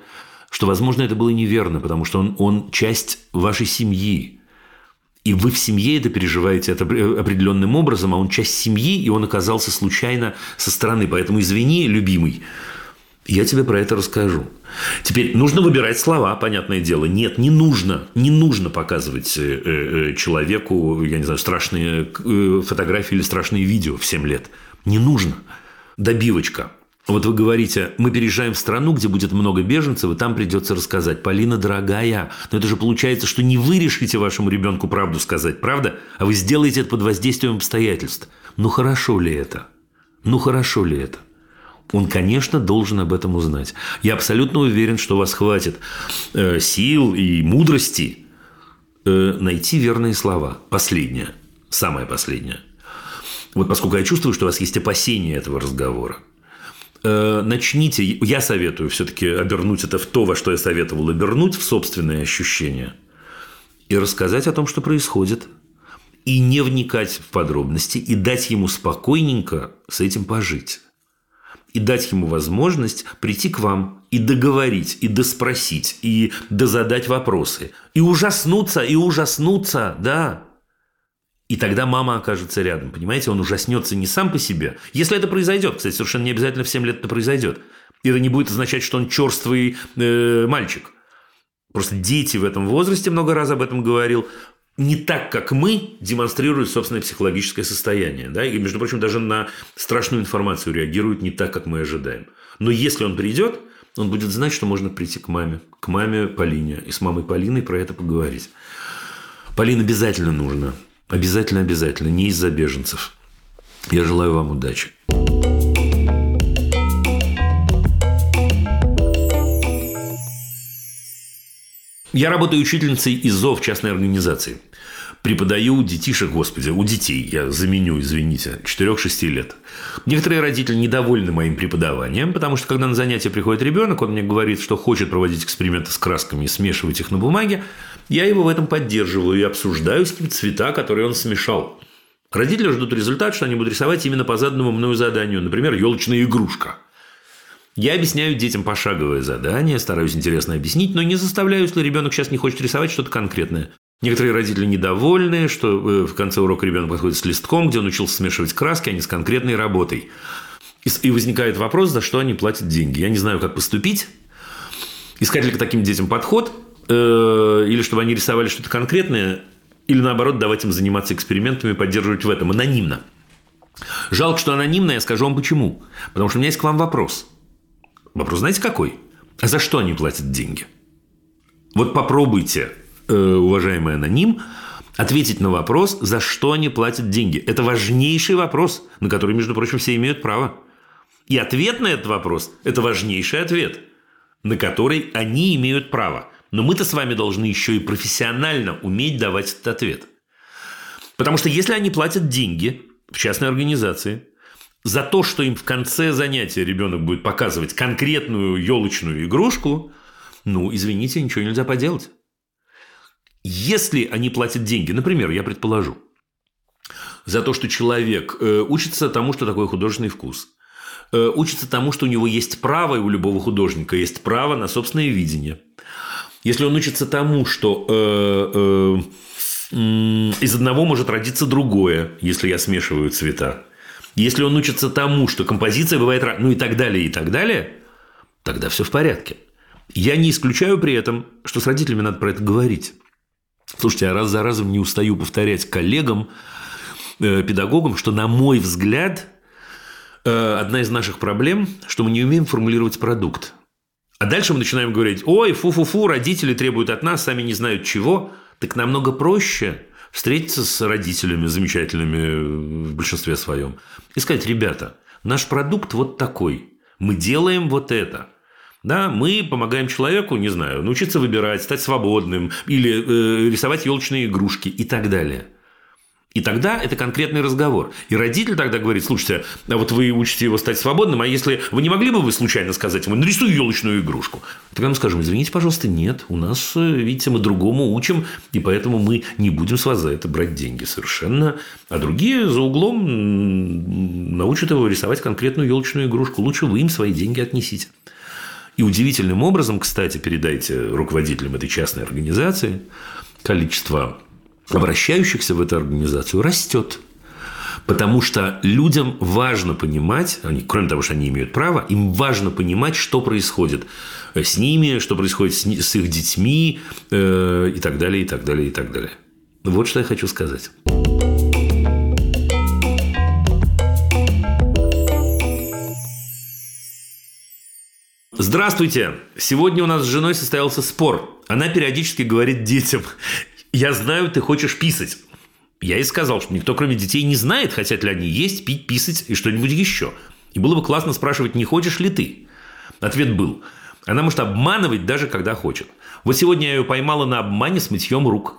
что, возможно, это было неверно, потому что он, он часть вашей семьи. И вы в семье это переживаете это определенным образом, а он часть семьи, и он оказался случайно со стороны. Поэтому извини, любимый, я тебе про это расскажу. Теперь нужно выбирать слова, понятное дело. Нет, не нужно, не нужно показывать э, э, человеку, я не знаю, страшные э, фотографии или страшные видео в 7 лет. Не нужно. Добивочка. Вот вы говорите, мы переезжаем в страну, где будет много беженцев, и там придется рассказать. Полина, дорогая, но это же получается, что не вы решите вашему ребенку правду сказать, правда? А вы сделаете это под воздействием обстоятельств. Ну хорошо ли это? Ну хорошо ли это? Он, конечно, должен об этом узнать. Я абсолютно уверен, что у вас хватит э, сил и мудрости э, найти верные слова. Последнее, самое последнее. Вот поскольку я чувствую, что у вас есть опасения этого разговора, начните, я советую все-таки обернуть это в то, во что я советовал обернуть, в собственные ощущения, и рассказать о том, что происходит, и не вникать в подробности, и дать ему спокойненько с этим пожить и дать ему возможность прийти к вам и договорить, и доспросить, и дозадать вопросы. И ужаснуться, и ужаснуться, да. И тогда мама окажется рядом, понимаете? Он ужаснется не сам по себе. Если это произойдет, кстати, совершенно не обязательно в 7 лет это произойдет. Это не будет означать, что он черствый э, мальчик. Просто дети в этом возрасте, много раз об этом говорил, не так, как мы, демонстрируют собственное психологическое состояние. Да? И, между прочим, даже на страшную информацию реагируют не так, как мы ожидаем. Но если он придет, он будет знать, что можно прийти к маме, к маме Полине, и с мамой Полиной про это поговорить. Полин обязательно нужно. Обязательно, обязательно. Не из-за беженцев. Я желаю вам удачи. Я работаю учительницей ИЗО в частной организации. Преподаю детишек, господи, у детей, я заменю, извините, 4-6 лет. Некоторые родители недовольны моим преподаванием, потому что когда на занятия приходит ребенок, он мне говорит, что хочет проводить эксперименты с красками и смешивать их на бумаге, я его в этом поддерживаю и обсуждаю с ним цвета, которые он смешал. Родители ждут результат, что они будут рисовать именно по заданному мною заданию, например, елочная игрушка – я объясняю детям пошаговое задание, стараюсь интересно объяснить, но не заставляю, если ребенок сейчас не хочет рисовать что-то конкретное. Некоторые родители недовольны, что э, в конце урока ребенок подходит с листком, где он учился смешивать краски, а не с конкретной работой. И возникает вопрос, за что они платят деньги. Я не знаю, как поступить. Искать ли к таким детям подход, э, или чтобы они рисовали что-то конкретное, или наоборот давать им заниматься экспериментами, поддерживать в этом анонимно. Жалко, что анонимно, я скажу вам почему. Потому что у меня есть к вам вопрос – Вопрос знаете какой? А за что они платят деньги? Вот попробуйте, уважаемый аноним, ответить на вопрос, за что они платят деньги. Это важнейший вопрос, на который, между прочим, все имеют право. И ответ на этот вопрос – это важнейший ответ, на который они имеют право. Но мы-то с вами должны еще и профессионально уметь давать этот ответ. Потому что если они платят деньги в частной организации, за то, что им в конце занятия ребенок будет показывать конкретную елочную игрушку, ну, извините, ничего нельзя поделать. Если они платят деньги, например, я предположу, за то, что человек э, учится тому, что такое художественный вкус, э, учится тому, что у него есть право, и у любого художника есть право на собственное видение. Если он учится тому, что э, э, из одного может родиться другое, если я смешиваю цвета, если он учится тому, что композиция бывает ну и так далее, и так далее, тогда все в порядке. Я не исключаю при этом, что с родителями надо про это говорить. Слушайте, я раз за разом не устаю повторять коллегам, э, педагогам, что, на мой взгляд, э, одна из наших проблем, что мы не умеем формулировать продукт. А дальше мы начинаем говорить, ой, фу-фу-фу, родители требуют от нас, сами не знают чего. Так намного проще встретиться с родителями замечательными в большинстве своем и сказать, ребята, наш продукт вот такой, мы делаем вот это. Да, мы помогаем человеку, не знаю, научиться выбирать, стать свободным или э, рисовать елочные игрушки и так далее – и тогда это конкретный разговор. И родитель тогда говорит, слушайте, а вот вы учите его стать свободным, а если вы не могли бы вы случайно сказать ему, нарисуй елочную игрушку? Тогда мы скажем, извините, пожалуйста, нет, у нас, э, видите, мы другому учим, и поэтому мы не будем с вас за это брать деньги совершенно. А другие за углом научат его рисовать конкретную елочную игрушку. Лучше вы им свои деньги отнесите. И удивительным образом, кстати, передайте руководителям этой частной организации количество обращающихся в эту организацию растет. Потому что людям важно понимать, они, кроме того, что они имеют право, им важно понимать, что происходит с ними, что происходит с, их детьми э, и так далее, и так далее, и так далее. Вот что я хочу сказать. Здравствуйте! Сегодня у нас с женой состоялся спор. Она периодически говорит детям, я знаю, ты хочешь писать. Я и сказал, что никто, кроме детей, не знает, хотят ли они есть, пить, писать и что-нибудь еще. И было бы классно спрашивать, не хочешь ли ты. Ответ был, она может обманывать даже когда хочет. Вот сегодня я ее поймала на обмане с мытьем рук.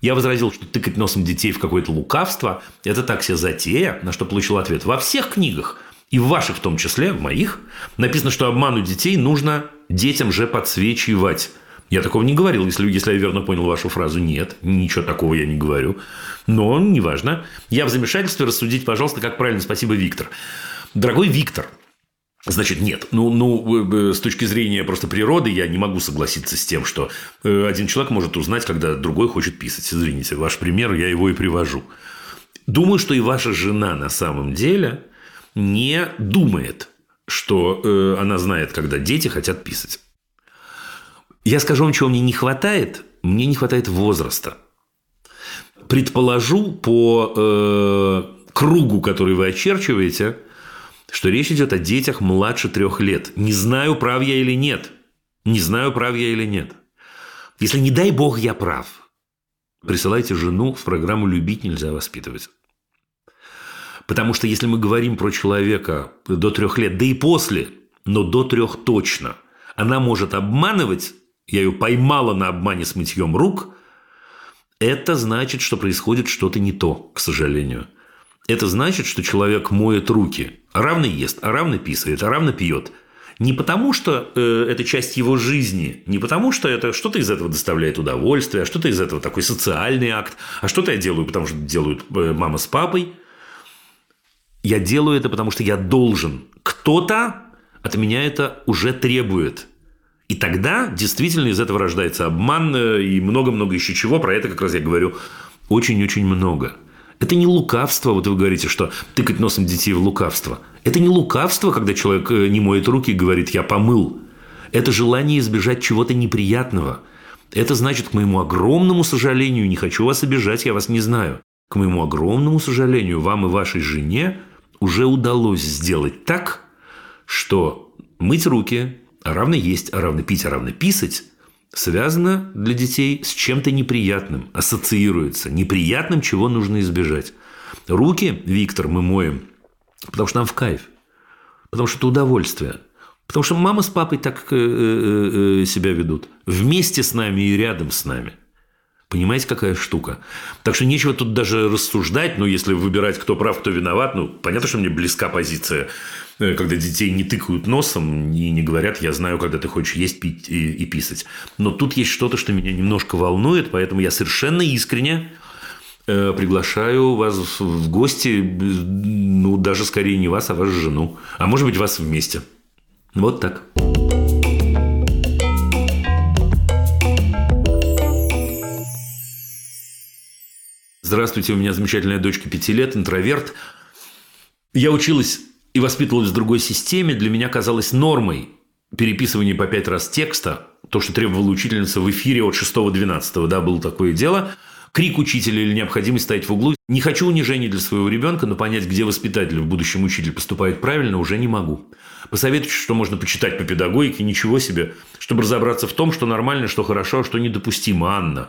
Я возразил, что тыкать носом детей в какое-то лукавство – это так себе затея, на что получил ответ. Во всех книгах, и в ваших в том числе, в моих, написано, что обману детей нужно детям же подсвечивать. Я такого не говорил, если, если я верно понял вашу фразу. Нет, ничего такого я не говорю. Но неважно. Я в замешательстве. Рассудить, пожалуйста, как правильно. Спасибо, Виктор. Дорогой Виктор, Значит, нет. Ну, ну, с точки зрения просто природы я не могу согласиться с тем, что э, один человек может узнать, когда другой хочет писать. Извините, ваш пример, я его и привожу. Думаю, что и ваша жена на самом деле не думает, что э, она знает, когда дети хотят писать. Я скажу вам, чего мне не хватает. Мне не хватает возраста. Предположу по э, кругу, который вы очерчиваете – что речь идет о детях младше трех лет. Не знаю, прав я или нет. Не знаю, прав я или нет. Если, не дай бог, я прав, присылайте жену в программу «Любить нельзя воспитывать». Потому что если мы говорим про человека до трех лет, да и после, но до трех точно, она может обманывать, я ее поймала на обмане с мытьем рук, это значит, что происходит что-то не то, к сожалению – это значит, что человек моет руки, а равно ест, а равно писает, а равно пьет. Не потому, что э, это часть его жизни, не потому, что это что-то из этого доставляет удовольствие, а что-то из этого такой социальный акт, а что-то я делаю, потому что делают э, мама с папой. Я делаю это, потому что я должен. Кто-то от меня это уже требует. И тогда действительно из этого рождается обман э, и много-много еще чего. Про это как раз я говорю очень-очень много. Это не лукавство, вот вы говорите, что тыкать носом детей в лукавство. Это не лукавство, когда человек э, не моет руки и говорит «я помыл». Это желание избежать чего-то неприятного. Это значит, к моему огромному сожалению, не хочу вас обижать, я вас не знаю. К моему огромному сожалению, вам и вашей жене уже удалось сделать так, что мыть руки, а равно есть, а равно пить, а равно писать связано для детей с чем-то неприятным, ассоциируется. Неприятным, чего нужно избежать. Руки, Виктор, мы моем, потому что нам в кайф. Потому что это удовольствие. Потому что мама с папой так э, э, э, себя ведут. Вместе с нами и рядом с нами. Понимаете, какая штука? Так что нечего тут даже рассуждать, но если выбирать, кто прав, кто виноват, ну, понятно, что мне близка позиция, э, когда детей не тыкают носом и не говорят, я знаю, когда ты хочешь есть, пить и, и писать. Но тут есть что-то, что меня немножко волнует, поэтому я совершенно искренне э, приглашаю вас в гости, ну, даже скорее не вас, а вашу жену. А может быть, вас вместе. Вот так. Здравствуйте, у меня замечательная дочка пяти лет, интроверт. Я училась и воспитывалась в другой системе. Для меня казалось нормой переписывание по пять раз текста, то, что требовала учительница в эфире от 6-12, да, было такое дело. Крик учителя или необходимость стоять в углу. Не хочу унижения для своего ребенка, но понять, где воспитатель в будущем учитель поступает правильно, уже не могу. Посоветуйте, что можно почитать по педагогике, ничего себе, чтобы разобраться в том, что нормально, что хорошо, а что недопустимо. Анна,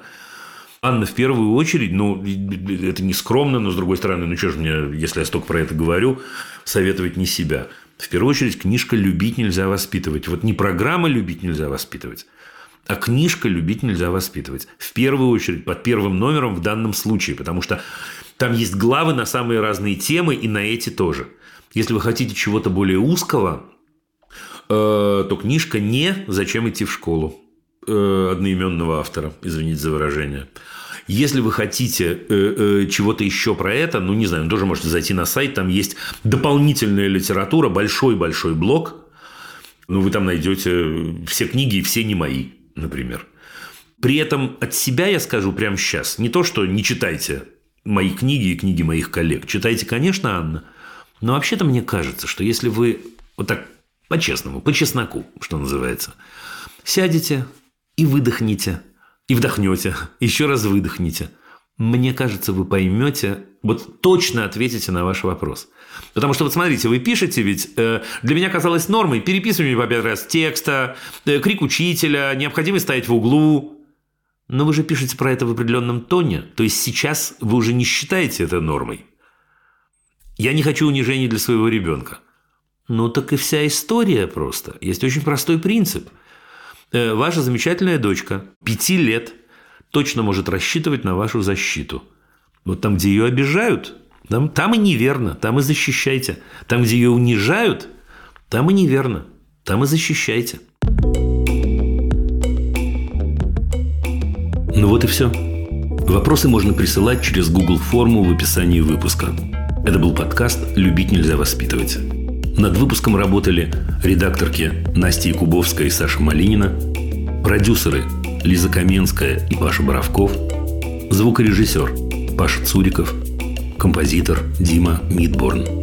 Анна, в первую очередь, ну, это не скромно, но, с другой стороны, ну, что же мне, если я столько про это говорю, советовать не себя. В первую очередь, книжка «Любить нельзя воспитывать». Вот не программа «Любить нельзя воспитывать», а книжка «Любить нельзя воспитывать». В первую очередь, под первым номером в данном случае, потому что там есть главы на самые разные темы и на эти тоже. Если вы хотите чего-то более узкого, э, то книжка не «Зачем идти в школу» одноименного автора, извините за выражение – если вы хотите э, э, чего-то еще про это, ну, не знаю, тоже можете зайти на сайт, там есть дополнительная литература, большой-большой блок. Ну, вы там найдете все книги и все не мои, например. При этом от себя я скажу прямо сейчас, не то, что не читайте мои книги и книги моих коллег. Читайте, конечно, Анна, но вообще-то мне кажется, что если вы вот так по-честному, по чесноку, что называется, сядете и выдохните – и вдохнете, еще раз выдохните. Мне кажется, вы поймете, вот точно ответите на ваш вопрос. Потому что вот смотрите, вы пишете ведь, э, для меня казалось нормой переписывание по пять раз текста, э, крик учителя, необходимость стоять в углу. Но вы же пишете про это в определенном тоне, то есть сейчас вы уже не считаете это нормой. Я не хочу унижений для своего ребенка. Ну так и вся история просто. Есть очень простой принцип – ваша замечательная дочка, пяти лет, точно может рассчитывать на вашу защиту. Вот там, где ее обижают, там, там и неверно, там и защищайте. Там, где ее унижают, там и неверно, там и защищайте. Ну вот и все. Вопросы можно присылать через Google форму в описании выпуска. Это был подкаст «Любить нельзя воспитывать». Над выпуском работали редакторки Настя Якубовская и Саша Малинина, продюсеры Лиза Каменская и Паша Боровков, звукорежиссер Паша Цуриков, композитор Дима Мидборн.